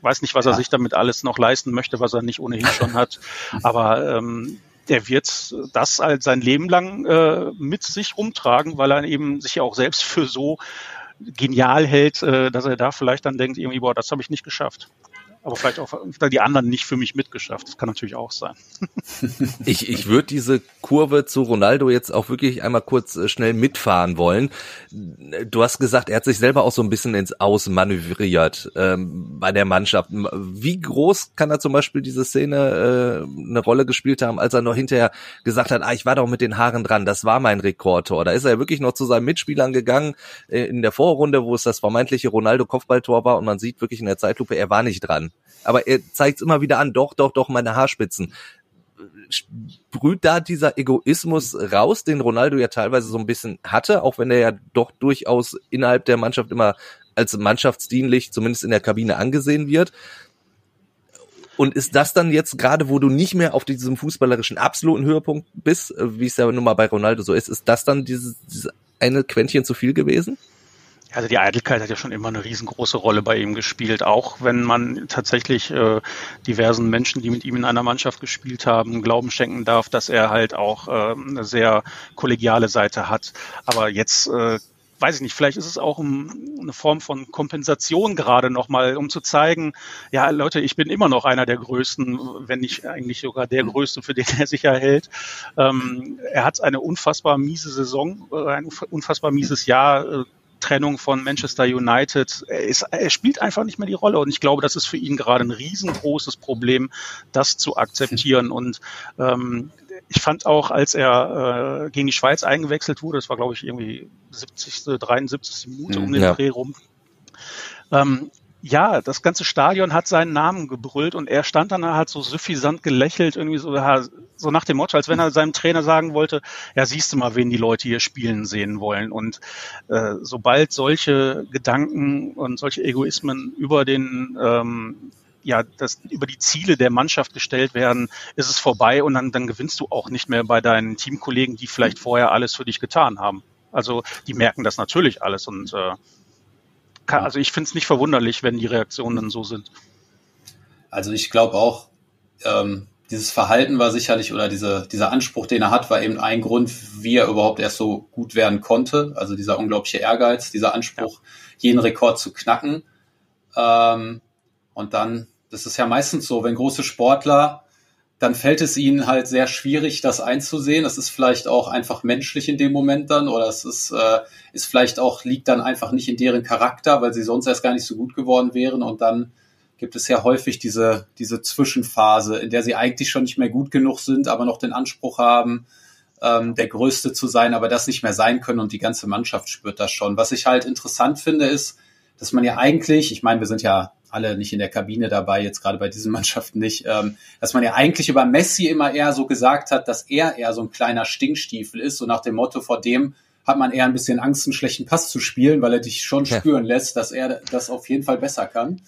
weiß nicht, was er sich damit alles noch leisten möchte, was er nicht ohnehin schon hat. Aber ähm, der wird das halt sein Leben lang äh, mit sich rumtragen, weil er eben sich ja auch selbst für so genial hält, äh, dass er da vielleicht dann denkt, irgendwie, boah, das habe ich nicht geschafft aber vielleicht auch die anderen nicht für mich mitgeschafft. Das kann natürlich auch sein. ich ich würde diese Kurve zu Ronaldo jetzt auch wirklich einmal kurz äh, schnell mitfahren wollen. Du hast gesagt, er hat sich selber auch so ein bisschen ins Aus manövriert ähm, bei der Mannschaft. Wie groß kann er zum Beispiel diese Szene äh, eine Rolle gespielt haben, als er noch hinterher gesagt hat, ah, ich war doch mit den Haaren dran, das war mein Rekordtor. Da ist er wirklich noch zu seinen Mitspielern gegangen äh, in der Vorrunde, wo es das vermeintliche Ronaldo-Kopfballtor war und man sieht wirklich in der Zeitlupe, er war nicht dran aber er zeigt es immer wieder an, doch, doch, doch, meine Haarspitzen. Sprüht da dieser Egoismus raus, den Ronaldo ja teilweise so ein bisschen hatte, auch wenn er ja doch durchaus innerhalb der Mannschaft immer als mannschaftsdienlich, zumindest in der Kabine, angesehen wird. Und ist das dann jetzt gerade, wo du nicht mehr auf diesem fußballerischen absoluten Höhepunkt bist, wie es ja nun mal bei Ronaldo so ist, ist das dann dieses, dieses eine Quäntchen zu viel gewesen? Also die Eitelkeit hat ja schon immer eine riesengroße Rolle bei ihm gespielt, auch wenn man tatsächlich äh, diversen Menschen, die mit ihm in einer Mannschaft gespielt haben, Glauben schenken darf, dass er halt auch äh, eine sehr kollegiale Seite hat. Aber jetzt äh, weiß ich nicht, vielleicht ist es auch eine Form von Kompensation gerade nochmal, um zu zeigen, ja, Leute, ich bin immer noch einer der Größten, wenn nicht eigentlich sogar der Größte, für den er sich erhält. Ähm, er hat eine unfassbar miese Saison, äh, ein unfassbar mieses Jahr äh, Trennung von Manchester United. Er, ist, er spielt einfach nicht mehr die Rolle. Und ich glaube, das ist für ihn gerade ein riesengroßes Problem, das zu akzeptieren. Und ähm, ich fand auch, als er äh, gegen die Schweiz eingewechselt wurde, das war, glaube ich, irgendwie 70., 73. Minute um den ja. Dreh rum, ähm, ja, das ganze Stadion hat seinen Namen gebrüllt und er stand dann halt so suffisant gelächelt, irgendwie so, so nach dem Motto, als wenn er seinem Trainer sagen wollte, ja, siehst du mal, wen die Leute hier spielen sehen wollen. Und äh, sobald solche Gedanken und solche Egoismen über den ähm, ja, das über die Ziele der Mannschaft gestellt werden, ist es vorbei und dann, dann gewinnst du auch nicht mehr bei deinen Teamkollegen, die vielleicht vorher alles für dich getan haben. Also die merken das natürlich alles und äh, kann, also ich finde es nicht verwunderlich, wenn die Reaktionen dann so sind. Also ich glaube auch, ähm, dieses Verhalten war sicherlich oder diese, dieser Anspruch, den er hat, war eben ein Grund, wie er überhaupt erst so gut werden konnte. Also dieser unglaubliche Ehrgeiz, dieser Anspruch, ja. jeden Rekord zu knacken. Ähm, und dann, das ist ja meistens so, wenn große Sportler dann fällt es ihnen halt sehr schwierig, das einzusehen. Das ist vielleicht auch einfach menschlich in dem Moment dann oder es ist, äh, ist vielleicht auch, liegt dann einfach nicht in deren Charakter, weil sie sonst erst gar nicht so gut geworden wären und dann gibt es ja häufig diese, diese Zwischenphase, in der sie eigentlich schon nicht mehr gut genug sind, aber noch den Anspruch haben, ähm, der Größte zu sein, aber das nicht mehr sein können und die ganze Mannschaft spürt das schon. Was ich halt interessant finde, ist, dass man ja eigentlich, ich meine, wir sind ja alle nicht in der Kabine dabei, jetzt gerade bei diesen Mannschaften nicht, ähm, dass man ja eigentlich über Messi immer eher so gesagt hat, dass er eher so ein kleiner Stinkstiefel ist, so nach dem Motto, vor dem hat man eher ein bisschen Angst, einen schlechten Pass zu spielen, weil er dich schon ja. spüren lässt, dass er das auf jeden Fall besser kann.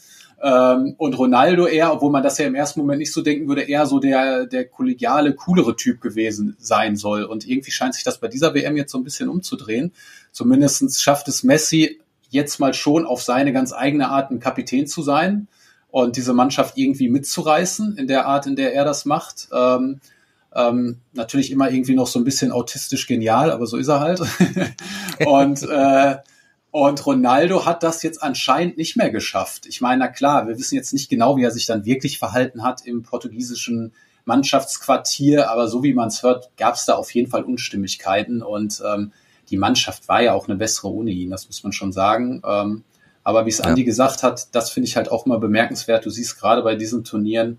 Ähm, und Ronaldo eher, obwohl man das ja im ersten Moment nicht so denken würde, eher so der, der kollegiale, coolere Typ gewesen sein soll. Und irgendwie scheint sich das bei dieser WM jetzt so ein bisschen umzudrehen. Zumindestens schafft es Messi jetzt mal schon auf seine ganz eigene Art ein Kapitän zu sein und diese Mannschaft irgendwie mitzureißen in der Art, in der er das macht. Ähm, ähm, natürlich immer irgendwie noch so ein bisschen autistisch genial, aber so ist er halt. und äh, und Ronaldo hat das jetzt anscheinend nicht mehr geschafft. Ich meine, na klar, wir wissen jetzt nicht genau, wie er sich dann wirklich verhalten hat im portugiesischen Mannschaftsquartier, aber so wie man es hört, gab es da auf jeden Fall Unstimmigkeiten und ähm, die Mannschaft war ja auch eine bessere ohne ihn, das muss man schon sagen. Ähm, aber wie es Andi gesagt hat, das finde ich halt auch mal bemerkenswert. Du siehst gerade bei diesen Turnieren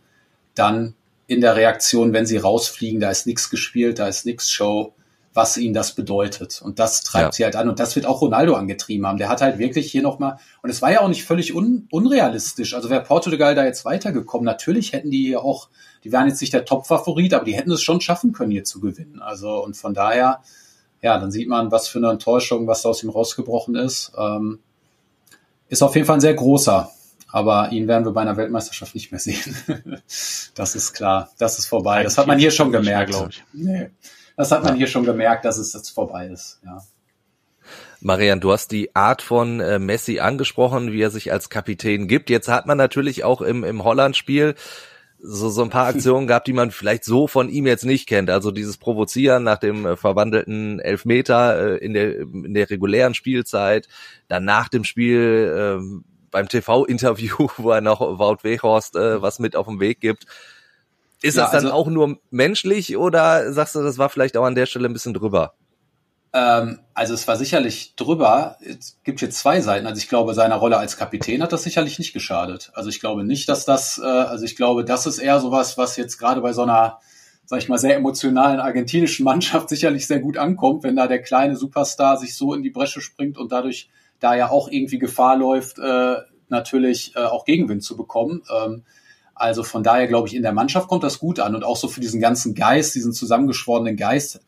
dann in der Reaktion, wenn sie rausfliegen, da ist nichts gespielt, da ist nichts Show, was ihnen das bedeutet. Und das treibt ja. sie halt an. Und das wird auch Ronaldo angetrieben haben. Der hat halt wirklich hier nochmal, und es war ja auch nicht völlig un, unrealistisch. Also wäre Portugal da jetzt weitergekommen, natürlich hätten die hier auch, die wären jetzt nicht der Top-Favorit, aber die hätten es schon schaffen können, hier zu gewinnen. Also, und von daher, ja, dann sieht man, was für eine Enttäuschung, was da aus ihm rausgebrochen ist. Ähm, ist auf jeden Fall ein sehr großer. Aber ihn werden wir bei einer Weltmeisterschaft nicht mehr sehen. das ist klar. Das ist vorbei. Das hat man hier schon gemerkt, glaube ich. Nee. Das hat man hier schon gemerkt, dass es jetzt vorbei ist. Ja. Marian, du hast die Art von äh, Messi angesprochen, wie er sich als Kapitän gibt. Jetzt hat man natürlich auch im, im Holland-Spiel so, so ein paar Aktionen gehabt, die man vielleicht so von ihm jetzt nicht kennt. Also dieses Provozieren nach dem äh, verwandelten Elfmeter äh, in, der, in der regulären Spielzeit, dann nach dem Spiel äh, beim TV-Interview, wo er noch Wout Weghorst äh, was mit auf den Weg gibt. Ist ja, das dann also, auch nur menschlich oder sagst du, das war vielleicht auch an der Stelle ein bisschen drüber? Ähm, also es war sicherlich drüber. Es gibt hier zwei Seiten. Also ich glaube, seiner Rolle als Kapitän hat das sicherlich nicht geschadet. Also ich glaube nicht, dass das, äh, also ich glaube, das ist eher sowas, was jetzt gerade bei so einer, sag ich mal, sehr emotionalen argentinischen Mannschaft sicherlich sehr gut ankommt, wenn da der kleine Superstar sich so in die Bresche springt und dadurch da ja auch irgendwie Gefahr läuft, äh, natürlich äh, auch Gegenwind zu bekommen. Ähm, also von daher glaube ich, in der Mannschaft kommt das gut an und auch so für diesen ganzen Geist, diesen zusammengeschworenen Geist,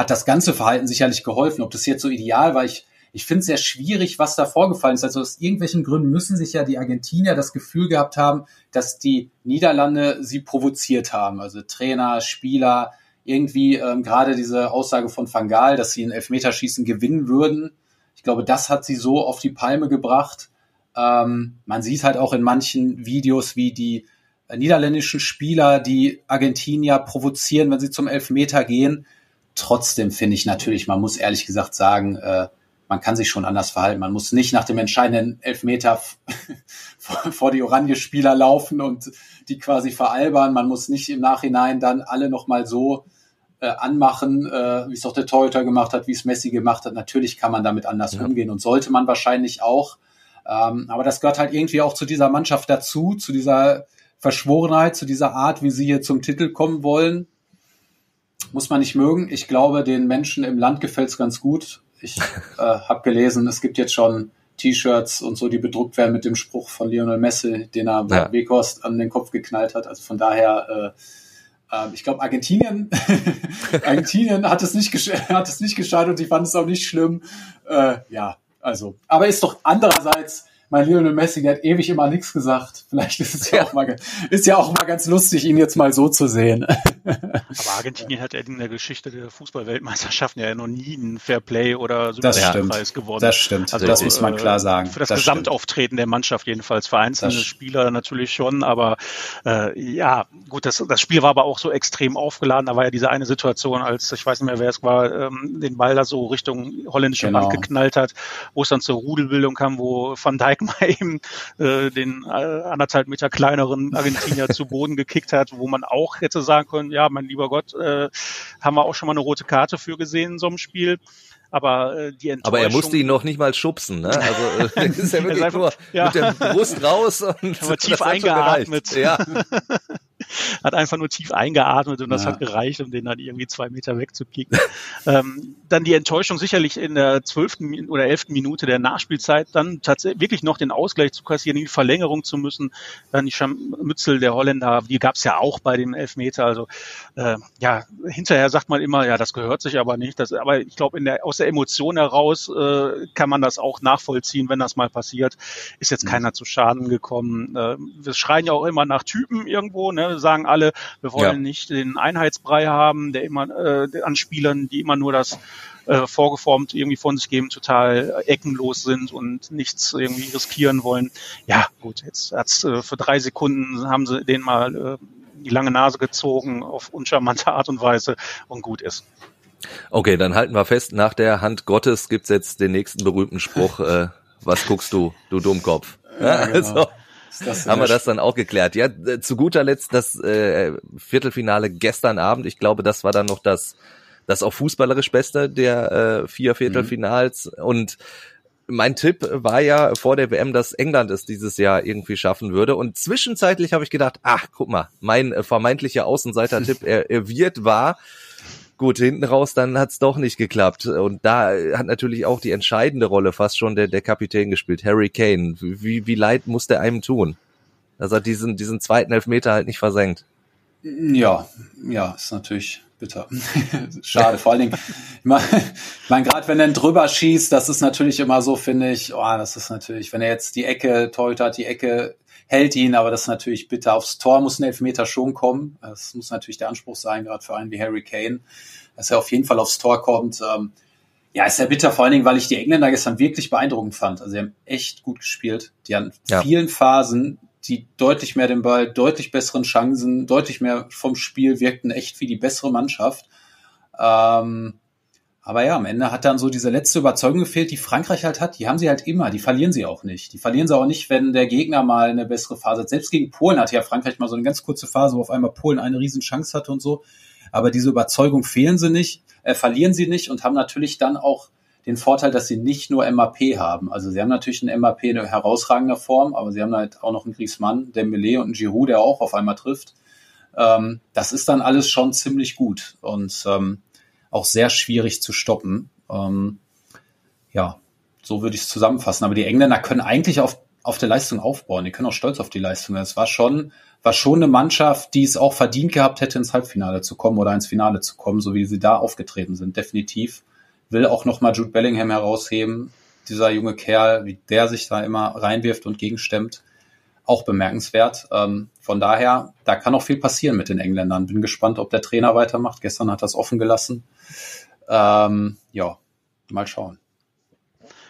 hat das ganze Verhalten sicherlich geholfen. Ob das jetzt so ideal war, ich, ich finde es sehr schwierig, was da vorgefallen ist. Also aus irgendwelchen Gründen müssen sich ja die Argentinier das Gefühl gehabt haben, dass die Niederlande sie provoziert haben. Also Trainer, Spieler, irgendwie ähm, gerade diese Aussage von Van Gaal, dass sie ein Elfmeterschießen gewinnen würden. Ich glaube, das hat sie so auf die Palme gebracht. Ähm, man sieht halt auch in manchen Videos, wie die niederländischen Spieler, die Argentinier provozieren, wenn sie zum Elfmeter gehen. Trotzdem finde ich natürlich, man muss ehrlich gesagt sagen, äh, man kann sich schon anders verhalten. Man muss nicht nach dem entscheidenden Elfmeter vor die Oranje-Spieler laufen und die quasi veralbern. Man muss nicht im Nachhinein dann alle nochmal so äh, anmachen, äh, wie es auch der Torhüter gemacht hat, wie es Messi gemacht hat. Natürlich kann man damit anders ja. umgehen und sollte man wahrscheinlich auch. Ähm, aber das gehört halt irgendwie auch zu dieser Mannschaft dazu, zu dieser Verschworenheit, zu dieser Art, wie sie hier zum Titel kommen wollen muss man nicht mögen. Ich glaube, den Menschen im Land gefällt's ganz gut. Ich äh, habe gelesen, es gibt jetzt schon T-Shirts und so, die bedruckt werden mit dem Spruch von Lionel Messi, den er bei ja. Weghorst an den Kopf geknallt hat. Also von daher, äh, äh, ich glaube, Argentinien, Argentinien hat es nicht hat es nicht geschadet und ich fand es auch nicht schlimm. Äh, ja, also, aber ist doch andererseits mein Lionel Messi, der hat ewig immer nichts gesagt. Vielleicht ist es ja, auch mal, ist ja auch mal ganz lustig, ihn jetzt mal so zu sehen. Aber Argentinien hat ja in der Geschichte der Fußballweltmeisterschaften ja noch nie einen Fairplay oder Superpreis gewonnen. Das stimmt. Also, das muss man klar äh, sagen. Für das, das Gesamtauftreten stimmt. der Mannschaft jedenfalls. Für einzelne das Spieler natürlich schon, aber äh, ja, gut, das, das Spiel war aber auch so extrem aufgeladen. Da war ja diese eine Situation, als ich weiß nicht mehr, wer es war, ähm, den Ball da so Richtung holländische genau. Wand geknallt hat, wo es dann zur Rudelbildung kam, wo Van Dijk mal eben äh, den äh, anderthalb Meter kleineren Argentinier zu Boden gekickt hat, wo man auch hätte sagen können, ja, mein lieber Gott, äh, haben wir auch schon mal eine rote Karte für gesehen in so einem Spiel. Aber äh, die Enttäuschung. Aber er musste ihn noch nicht mal schubsen, ne? Also äh, ist ja wirklich einfach, nur ja. mit der Brust raus und tief eingeatmet. Ja. hat einfach nur tief eingeatmet und das ja. hat gereicht, um den dann irgendwie zwei Meter wegzukicken. ähm, dann die Enttäuschung sicherlich in der zwölften oder elften Minute der Nachspielzeit, dann tatsächlich wirklich noch den Ausgleich zu kassieren, die Verlängerung zu müssen, dann die Scharmützel der Holländer, die gab es ja auch bei dem Elfmeter. Also äh, ja, hinterher sagt man immer, ja, das gehört sich aber nicht. Das, aber ich glaube, aus der Emotion heraus äh, kann man das auch nachvollziehen, wenn das mal passiert. Ist jetzt mhm. keiner zu Schaden gekommen. Äh, wir schreien ja auch immer nach Typen irgendwo, ne? Sagen alle, wir wollen ja. nicht den Einheitsbrei haben, der immer äh, an Spielern, die immer nur das äh, vorgeformt irgendwie von sich geben, total eckenlos sind und nichts irgendwie riskieren wollen. Ja, gut, jetzt hat's äh, für drei Sekunden haben sie den mal äh, die lange Nase gezogen auf uncharmante Art und Weise und gut ist. Okay, dann halten wir fest, nach der Hand Gottes gibt's jetzt den nächsten berühmten Spruch, äh, was guckst du, du Dummkopf? Ja, genau. Also, haben wir das dann auch geklärt. Ja, zu guter Letzt das äh, Viertelfinale gestern Abend. Ich glaube, das war dann noch das, das auch fußballerisch Beste der äh, vier Viertelfinals. Mhm. Und mein Tipp war ja vor der WM, dass England es dieses Jahr irgendwie schaffen würde. Und zwischenzeitlich habe ich gedacht, ach, guck mal, mein äh, vermeintlicher Außenseiter-Tipp, er, er wird wahr. Gut, hinten raus, dann hat's doch nicht geklappt. Und da hat natürlich auch die entscheidende Rolle fast schon der, der Kapitän gespielt, Harry Kane. Wie, wie leid muss der einem tun? Dass er diesen, diesen zweiten Elfmeter halt nicht versenkt. Ja, ja, ist natürlich bitter. Schade, vor allen Dingen, ich meine, mein, gerade wenn er drüber schießt, das ist natürlich immer so, finde ich, oh, das ist natürlich, wenn er jetzt die Ecke, hat die Ecke, hält ihn, aber das ist natürlich bitter. Aufs Tor muss ein Elfmeter schon kommen. Das muss natürlich der Anspruch sein, gerade für einen wie Harry Kane, dass er auf jeden Fall aufs Tor kommt. Ähm, ja, ist ja bitter, vor allen Dingen, weil ich die Engländer gestern wirklich beeindruckend fand. Also sie haben echt gut gespielt. Die haben ja. vielen Phasen die deutlich mehr den Ball, deutlich besseren Chancen, deutlich mehr vom Spiel, wirkten echt wie die bessere Mannschaft. Ähm, aber ja, am Ende hat dann so diese letzte Überzeugung gefehlt, die Frankreich halt hat. Die haben sie halt immer. Die verlieren sie auch nicht. Die verlieren sie auch nicht, wenn der Gegner mal eine bessere Phase hat. Selbst gegen Polen hatte ja Frankreich mal so eine ganz kurze Phase, wo auf einmal Polen eine riesen Chance hatte und so. Aber diese Überzeugung fehlen sie nicht, äh, verlieren sie nicht und haben natürlich dann auch den Vorteil, dass sie nicht nur MAP haben. Also sie haben natürlich einen MAP in herausragender Form, aber sie haben halt auch noch einen Griezmann, Dembele und einen Giroud, der auch auf einmal trifft. Ähm, das ist dann alles schon ziemlich gut und ähm, auch sehr schwierig zu stoppen. Ähm, ja, so würde ich es zusammenfassen. Aber die Engländer können eigentlich auf, auf der Leistung aufbauen. Die können auch stolz auf die Leistung. Es war schon, war schon eine Mannschaft, die es auch verdient gehabt hätte, ins Halbfinale zu kommen oder ins Finale zu kommen, so wie sie da aufgetreten sind. Definitiv. Will auch nochmal Jude Bellingham herausheben. Dieser junge Kerl, wie der sich da immer reinwirft und gegenstemmt auch bemerkenswert. Ähm, von daher, da kann auch viel passieren mit den Engländern. Bin gespannt, ob der Trainer weitermacht. Gestern hat er es offen gelassen. Ähm, ja, mal schauen.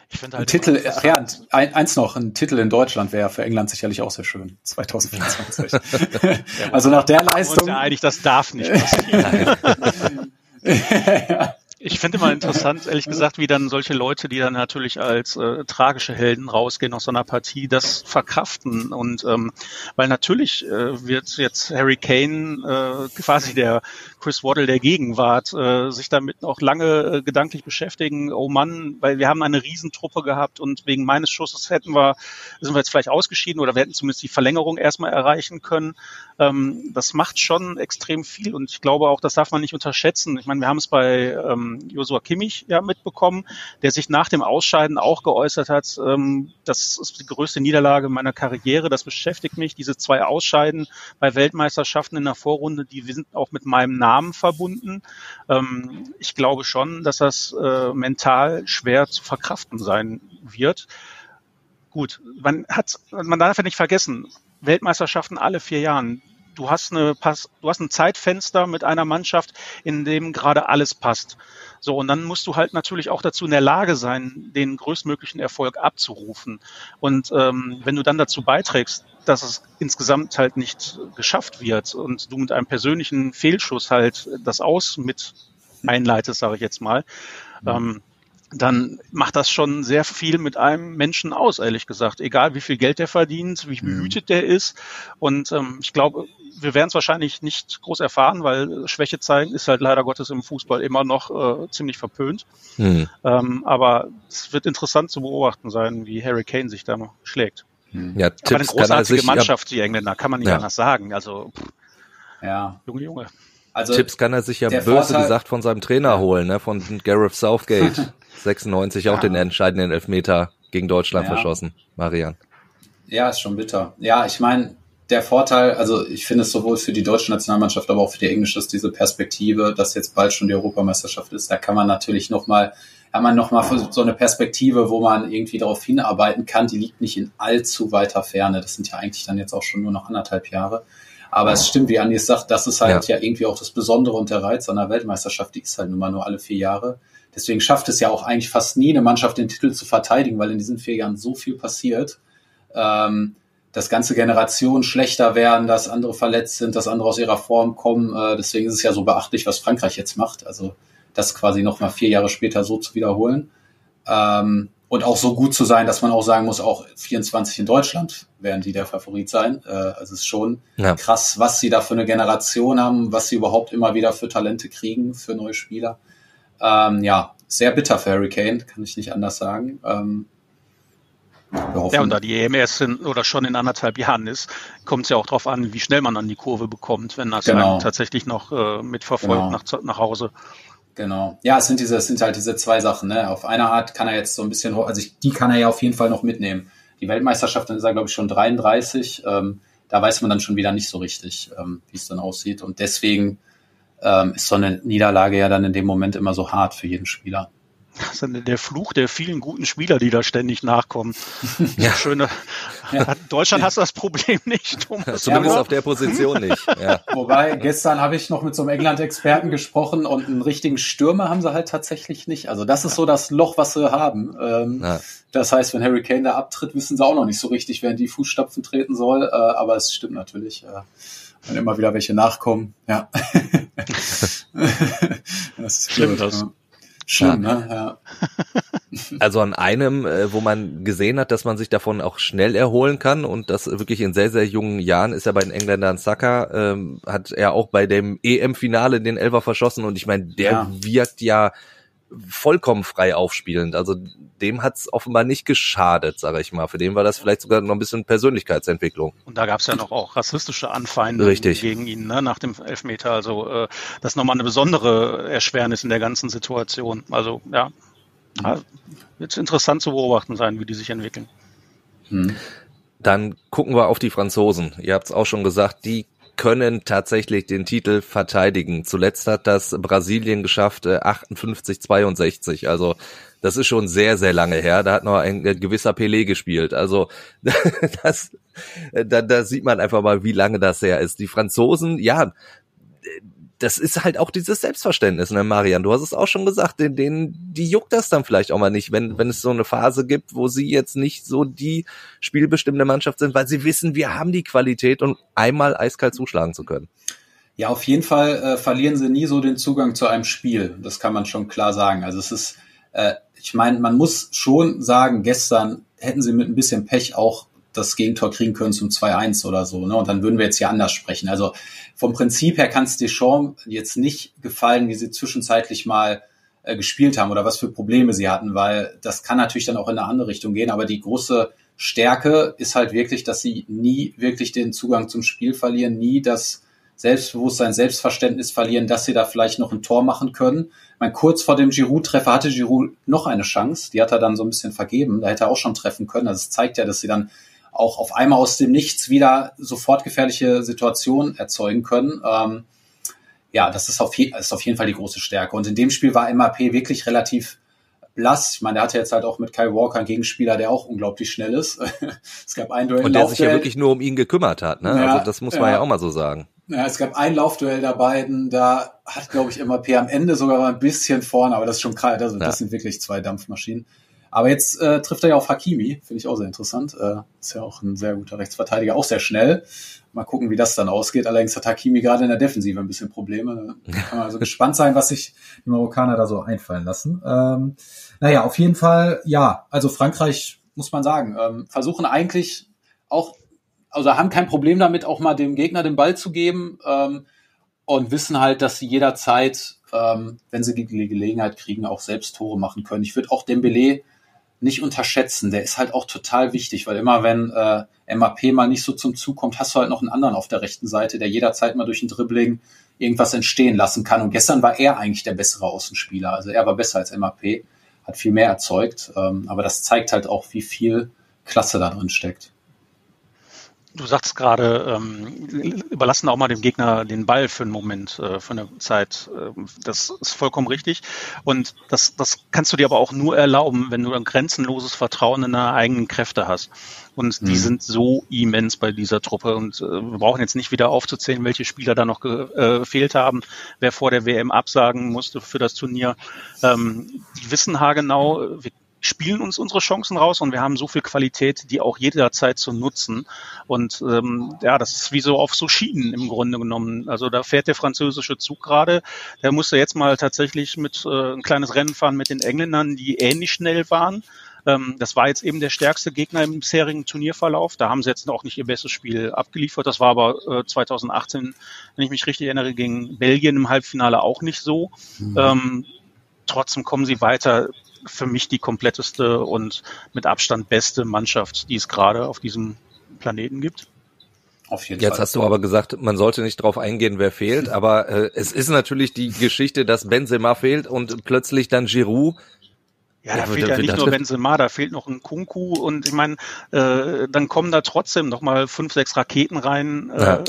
Ich finde halt ein Titel, ach ja, ein, eins noch, ein Titel in Deutschland wäre für England sicherlich auch sehr schön. 2024. also nach der Leistung. Ja, eigentlich, das darf nicht passieren. ja. Ich finde immer interessant, ehrlich gesagt, wie dann solche Leute, die dann natürlich als äh, tragische Helden rausgehen aus so einer Partie, das verkraften. Und ähm, weil natürlich äh, wird jetzt Harry Kane äh, quasi der Chris Waddle der Gegenwart, äh, sich damit noch lange äh, gedanklich beschäftigen, oh Mann, weil wir haben eine Riesentruppe gehabt und wegen meines Schusses hätten wir, sind wir jetzt vielleicht ausgeschieden oder wir hätten zumindest die Verlängerung erstmal erreichen können. Ähm, das macht schon extrem viel und ich glaube auch, das darf man nicht unterschätzen. Ich meine, wir haben es bei ähm, Joshua Kimmich ja mitbekommen, der sich nach dem Ausscheiden auch geäußert hat, ähm, das ist die größte Niederlage meiner Karriere, das beschäftigt mich, diese zwei Ausscheiden bei Weltmeisterschaften in der Vorrunde, die sind auch mit meinem Namen Namen verbunden. Ähm, ich glaube schon, dass das äh, mental schwer zu verkraften sein wird. Gut, man hat, man darf ja nicht vergessen, Weltmeisterschaften alle vier Jahren. Du hast eine Pass, du hast ein Zeitfenster mit einer Mannschaft, in dem gerade alles passt. So, und dann musst du halt natürlich auch dazu in der Lage sein, den größtmöglichen Erfolg abzurufen. Und ähm, wenn du dann dazu beiträgst, dass es insgesamt halt nicht geschafft wird und du mit einem persönlichen Fehlschuss halt das Aus mit einleitest, sage ich jetzt mal, mhm. ähm, dann macht das schon sehr viel mit einem Menschen aus, ehrlich gesagt. Egal wie viel Geld der verdient, wie mhm. behütet der ist. Und ähm, ich glaube, wir werden es wahrscheinlich nicht groß erfahren, weil Schwäche zeigen ist halt leider Gottes im Fußball immer noch äh, ziemlich verpönt. Mhm. Ähm, aber es wird interessant zu beobachten sein, wie Harry Kane sich da noch schlägt. Mhm. Ja, Tipps Aber eine großartige sich, Mannschaft, die Engländer, kann man nicht ja. anders sagen. Also, pff, ja. Junge, Junge. Also, Tipps kann er sich ja böse Vorteil, gesagt von seinem Trainer holen, ne? von Gareth Southgate. 96 ja. auch den entscheidenden Elfmeter gegen Deutschland ja. verschossen, Marian. Ja, ist schon bitter. Ja, ich meine, der Vorteil, also ich finde es sowohl für die deutsche Nationalmannschaft, aber auch für die englische, dass diese Perspektive, dass jetzt bald schon die Europameisterschaft ist, da kann man natürlich nochmal hat man nochmal so eine Perspektive, wo man irgendwie darauf hinarbeiten kann, die liegt nicht in allzu weiter Ferne. Das sind ja eigentlich dann jetzt auch schon nur noch anderthalb Jahre. Aber es stimmt, wie Andi es sagt, das ist halt ja. ja irgendwie auch das Besondere und der Reiz an der Weltmeisterschaft, die ist halt nun mal nur alle vier Jahre. Deswegen schafft es ja auch eigentlich fast nie eine Mannschaft den Titel zu verteidigen, weil in diesen vier Jahren so viel passiert. Ähm, dass ganze Generationen schlechter werden, dass andere verletzt sind, dass andere aus ihrer Form kommen. Äh, deswegen ist es ja so beachtlich, was Frankreich jetzt macht. Also das quasi nochmal vier Jahre später so zu wiederholen. Ähm, und auch so gut zu sein, dass man auch sagen muss, auch 24 in Deutschland werden die der Favorit sein. Äh, also es ist schon ja. krass, was sie da für eine Generation haben, was sie überhaupt immer wieder für Talente kriegen, für neue Spieler. Ähm, ja, sehr bitter für Harry Kane, kann ich nicht anders sagen. Ähm, ja, und da die EM erst in, oder schon in anderthalb Jahren ist, kommt es ja auch darauf an, wie schnell man an die Kurve bekommt, wenn das genau. tatsächlich noch äh, mitverfolgt genau. nach, nach Hause. Genau. Ja, es sind diese, es sind halt diese zwei Sachen. Ne? Auf einer Art kann er jetzt so ein bisschen, also ich, die kann er ja auf jeden Fall noch mitnehmen. Die Weltmeisterschaft, dann ist er glaube ich schon 33. Ähm, da weiß man dann schon wieder nicht so richtig, ähm, wie es dann aussieht. Und deswegen ähm, ist so eine Niederlage ja dann in dem Moment immer so hart für jeden Spieler. Das ist der Fluch der vielen guten Spieler, die da ständig nachkommen. ja. Schöne. Ja. Deutschland ja. hast das Problem nicht. Thomas. Zumindest auf der Position nicht. Ja. Wobei, gestern habe ich noch mit so einem England-Experten gesprochen und einen richtigen Stürmer haben sie halt tatsächlich nicht. Also das ist so das Loch, was sie haben. Ähm, das heißt, wenn Harry Kane da abtritt, wissen sie auch noch nicht so richtig, wer in die Fußstapfen treten soll. Äh, aber es stimmt natürlich. Äh, wenn immer wieder welche nachkommen. Ja. das ist Stimmt das. Schön, ja. ne? Ja. Also an einem, äh, wo man gesehen hat, dass man sich davon auch schnell erholen kann und das wirklich in sehr, sehr jungen Jahren ist er bei den Engländern Saka, ähm, hat er auch bei dem EM-Finale den Elfer verschossen und ich meine, der ja. wirkt ja vollkommen frei aufspielend. Also dem hat's offenbar nicht geschadet, sage ich mal. Für den war das vielleicht sogar noch ein bisschen Persönlichkeitsentwicklung. Und da gab's ja noch auch rassistische Anfeindungen Richtig. gegen ihn ne, nach dem Elfmeter. Also äh, das ist nochmal eine besondere Erschwernis in der ganzen Situation. Also ja, ja wird interessant zu beobachten sein, wie die sich entwickeln. Hm. Dann gucken wir auf die Franzosen. Ihr habt's auch schon gesagt, die können tatsächlich den Titel verteidigen. Zuletzt hat das Brasilien geschafft, 58, äh, 62. Also das ist schon sehr, sehr lange her. Da hat noch ein gewisser Pelé gespielt. Also das, da, da sieht man einfach mal, wie lange das her ist. Die Franzosen, ja, das ist halt auch dieses Selbstverständnis, ne, Marian? Du hast es auch schon gesagt, denen, denen, die juckt das dann vielleicht auch mal nicht, wenn, wenn es so eine Phase gibt, wo sie jetzt nicht so die spielbestimmende Mannschaft sind, weil sie wissen, wir haben die Qualität, um einmal eiskalt zuschlagen zu können. Ja, auf jeden Fall äh, verlieren sie nie so den Zugang zu einem Spiel. Das kann man schon klar sagen. Also es ist, äh, ich meine, man muss schon sagen, gestern hätten sie mit ein bisschen Pech auch das Gegentor kriegen können zum 2-1 oder so. Ne? Und dann würden wir jetzt hier anders sprechen. Also vom Prinzip her kann es Deschamps jetzt nicht gefallen, wie sie zwischenzeitlich mal äh, gespielt haben oder was für Probleme sie hatten, weil das kann natürlich dann auch in eine andere Richtung gehen. Aber die große Stärke ist halt wirklich, dass sie nie wirklich den Zugang zum Spiel verlieren, nie das Selbstbewusstsein, Selbstverständnis verlieren, dass sie da vielleicht noch ein Tor machen können. Mein kurz vor dem Giroud-Treffer hatte Giroud noch eine Chance, die hat er dann so ein bisschen vergeben, da hätte er auch schon treffen können. Also es zeigt ja, dass sie dann auch auf einmal aus dem Nichts wieder sofort gefährliche Situationen erzeugen können. Ähm, ja, das ist auf, je, ist auf jeden Fall die große Stärke. Und in dem Spiel war MAP wirklich relativ blass. Ich meine, der hatte jetzt halt auch mit Kai Walker einen Gegenspieler, der auch unglaublich schnell ist. es gab ein Duell. Und der sich ja wirklich nur um ihn gekümmert hat. Ne? Ja, also das muss man ja. ja auch mal so sagen. Ja, es gab ein Laufduell der beiden, da hat, glaube ich, MAP am Ende sogar mal ein bisschen vorne, aber das ist schon kalt. Also, das sind wirklich zwei Dampfmaschinen. Aber jetzt äh, trifft er ja auf Hakimi, finde ich auch sehr interessant. Äh, ist ja auch ein sehr guter Rechtsverteidiger, auch sehr schnell. Mal gucken, wie das dann ausgeht. Allerdings hat Hakimi gerade in der Defensive ein bisschen Probleme. Da kann man also gespannt sein, was sich die Marokkaner da so einfallen lassen. Ähm, naja, auf jeden Fall, ja, also Frankreich, muss man sagen, ähm, versuchen eigentlich auch, also haben kein Problem damit, auch mal dem Gegner den Ball zu geben ähm, und wissen halt, dass sie jederzeit, ähm, wenn sie die Gelegenheit kriegen, auch selbst Tore machen können. Ich würde auch Dembele nicht unterschätzen. Der ist halt auch total wichtig, weil immer wenn äh, MAP mal nicht so zum Zug kommt, hast du halt noch einen anderen auf der rechten Seite, der jederzeit mal durch ein Dribbling irgendwas entstehen lassen kann. Und gestern war er eigentlich der bessere Außenspieler. Also er war besser als MAP, hat viel mehr erzeugt. Ähm, aber das zeigt halt auch, wie viel Klasse da drin steckt. Du sagst gerade, ähm, überlassen auch mal dem Gegner den Ball für einen Moment, äh, für eine Zeit. Äh, das ist vollkommen richtig. Und das, das kannst du dir aber auch nur erlauben, wenn du ein grenzenloses Vertrauen in deine eigenen Kräfte hast. Und die mhm. sind so immens bei dieser Truppe. Und äh, wir brauchen jetzt nicht wieder aufzuzählen, welche Spieler da noch äh, gefehlt haben, wer vor der WM absagen musste für das Turnier. Ähm, die wissen haargenau, wir spielen uns unsere Chancen raus und wir haben so viel Qualität, die auch jederzeit zu nutzen. Und ähm, ja, das ist wie so auf so Schienen im Grunde genommen. Also da fährt der französische Zug gerade. Der musste jetzt mal tatsächlich mit äh, ein kleines Rennen fahren mit den Engländern, die ähnlich schnell waren. Ähm, das war jetzt eben der stärkste Gegner im bisherigen Turnierverlauf. Da haben sie jetzt auch nicht ihr bestes Spiel abgeliefert. Das war aber äh, 2018, wenn ich mich richtig erinnere, gegen Belgien im Halbfinale auch nicht so. Mhm. Ähm, trotzdem kommen sie weiter. Für mich die kompletteste und mit Abstand beste Mannschaft, die es gerade auf diesem Planeten gibt. Auf jeden Jetzt Fall. hast du aber gesagt, man sollte nicht drauf eingehen, wer fehlt, aber äh, es ist natürlich die Geschichte, dass Benzema fehlt und plötzlich dann Giroud ja, da ja, fehlt ja nicht nur Benzema, da fehlt noch ein Kunku und ich meine, äh, dann kommen da trotzdem noch mal fünf, sechs Raketen rein, äh, ja.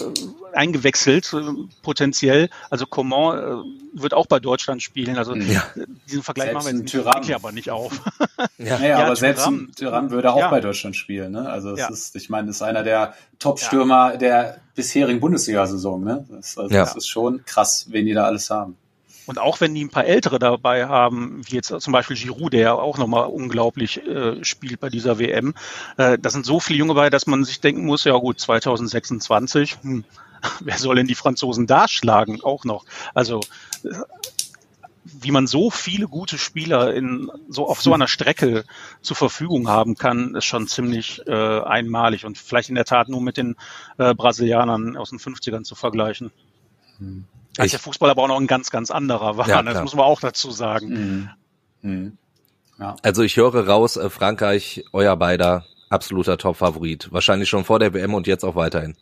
eingewechselt, äh, potenziell. Also Coman äh, wird auch bei Deutschland spielen. Also ja. diesen Vergleich selbst machen wir jetzt nicht, aber nicht auf. ja, naja, aber selbst ein Tyrann würde auch bei Deutschland spielen. Ne? Also es ist, ich meine, das ist einer der Top-Stürmer der bisherigen Bundesliga-Saison. Ne? Das, also das ist schon krass, wen die da alles haben. Und auch wenn die ein paar Ältere dabei haben, wie jetzt zum Beispiel Giroud, der auch nochmal unglaublich äh, spielt bei dieser WM, äh, da sind so viele Junge bei, dass man sich denken muss, ja gut, 2026, hm, wer soll denn die Franzosen da schlagen? Auch noch. Also äh, wie man so viele gute Spieler in so auf so einer Strecke zur Verfügung haben kann, ist schon ziemlich äh, einmalig und vielleicht in der Tat nur mit den äh, Brasilianern aus den 50ern zu vergleichen. Hm. Als ich, der Fußball aber auch noch ein ganz, ganz anderer war. Ja, das muss man auch dazu sagen. Mhm. Mhm. Ja. Also ich höre raus, äh, Frankreich, euer beider absoluter Top-Favorit. Wahrscheinlich schon vor der WM und jetzt auch weiterhin.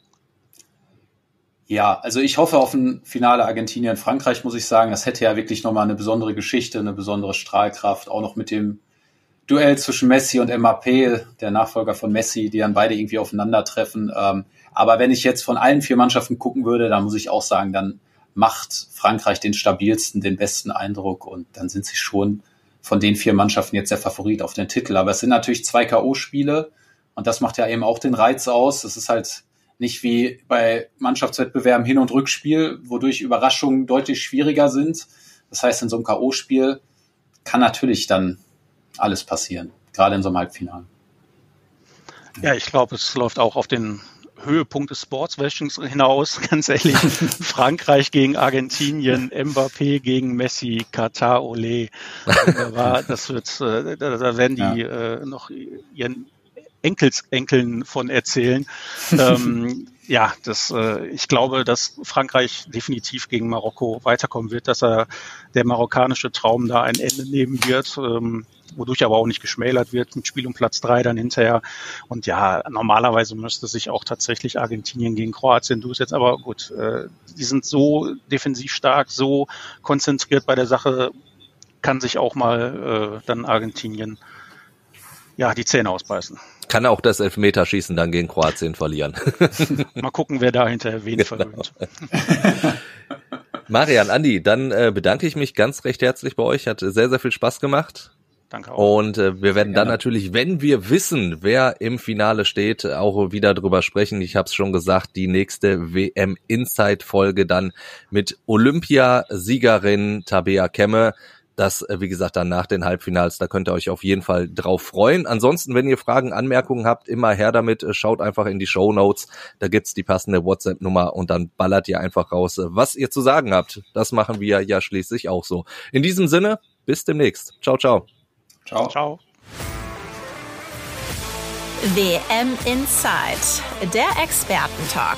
Ja, also ich hoffe auf ein Finale Argentinien-Frankreich, muss ich sagen. Das hätte ja wirklich nochmal eine besondere Geschichte, eine besondere Strahlkraft, auch noch mit dem Duell zwischen Messi und Mbappé, der Nachfolger von Messi, die dann beide irgendwie aufeinandertreffen. Ähm, aber wenn ich jetzt von allen vier Mannschaften gucken würde, dann muss ich auch sagen, dann macht Frankreich den stabilsten, den besten Eindruck und dann sind sie schon von den vier Mannschaften jetzt der Favorit auf den Titel. Aber es sind natürlich zwei K.O.-Spiele und das macht ja eben auch den Reiz aus. Es ist halt nicht wie bei Mannschaftswettbewerben Hin- und Rückspiel, wodurch Überraschungen deutlich schwieriger sind. Das heißt, in so einem K.O.-Spiel kann natürlich dann alles passieren, gerade in so einem Halbfinale. Ja, ich glaube, es läuft auch auf den Höhepunkt des Sportswashings hinaus, ganz ehrlich. Frankreich gegen Argentinien, Mbappé gegen Messi, Katar, Ole. das wird, äh, da, werden die ja. äh, noch ihren Enkels, Enkeln von erzählen. ähm, ja, das, äh, ich glaube, dass Frankreich definitiv gegen Marokko weiterkommen wird, dass er der marokkanische Traum da ein Ende nehmen wird. Ähm, wodurch aber auch nicht geschmälert wird mit Spiel um Platz drei dann hinterher. Und ja, normalerweise müsste sich auch tatsächlich Argentinien gegen Kroatien durchsetzen. Aber gut, äh, die sind so defensiv stark, so konzentriert bei der Sache, kann sich auch mal äh, dann Argentinien ja die Zähne ausbeißen. Kann auch das Elfmeterschießen dann gegen Kroatien verlieren. mal gucken, wer da hinterher wen genau. verwöhnt. Marian, Andi, dann äh, bedanke ich mich ganz recht herzlich bei euch. Hat sehr, sehr viel Spaß gemacht. Danke auch. Und äh, wir werden dann natürlich, wenn wir wissen, wer im Finale steht, auch wieder drüber sprechen. Ich habe es schon gesagt, die nächste WM Inside Folge dann mit Olympiasiegerin Tabea Kemme. Das, äh, wie gesagt, dann nach den Halbfinals, da könnt ihr euch auf jeden Fall drauf freuen. Ansonsten, wenn ihr Fragen, Anmerkungen habt, immer her damit. Äh, schaut einfach in die Show Notes. Da gibt's die passende WhatsApp-Nummer und dann ballert ihr einfach raus, äh, was ihr zu sagen habt. Das machen wir ja schließlich auch so. In diesem Sinne, bis demnächst. Ciao, ciao. Ciao. Ciao. WM Inside, der Expertentalk.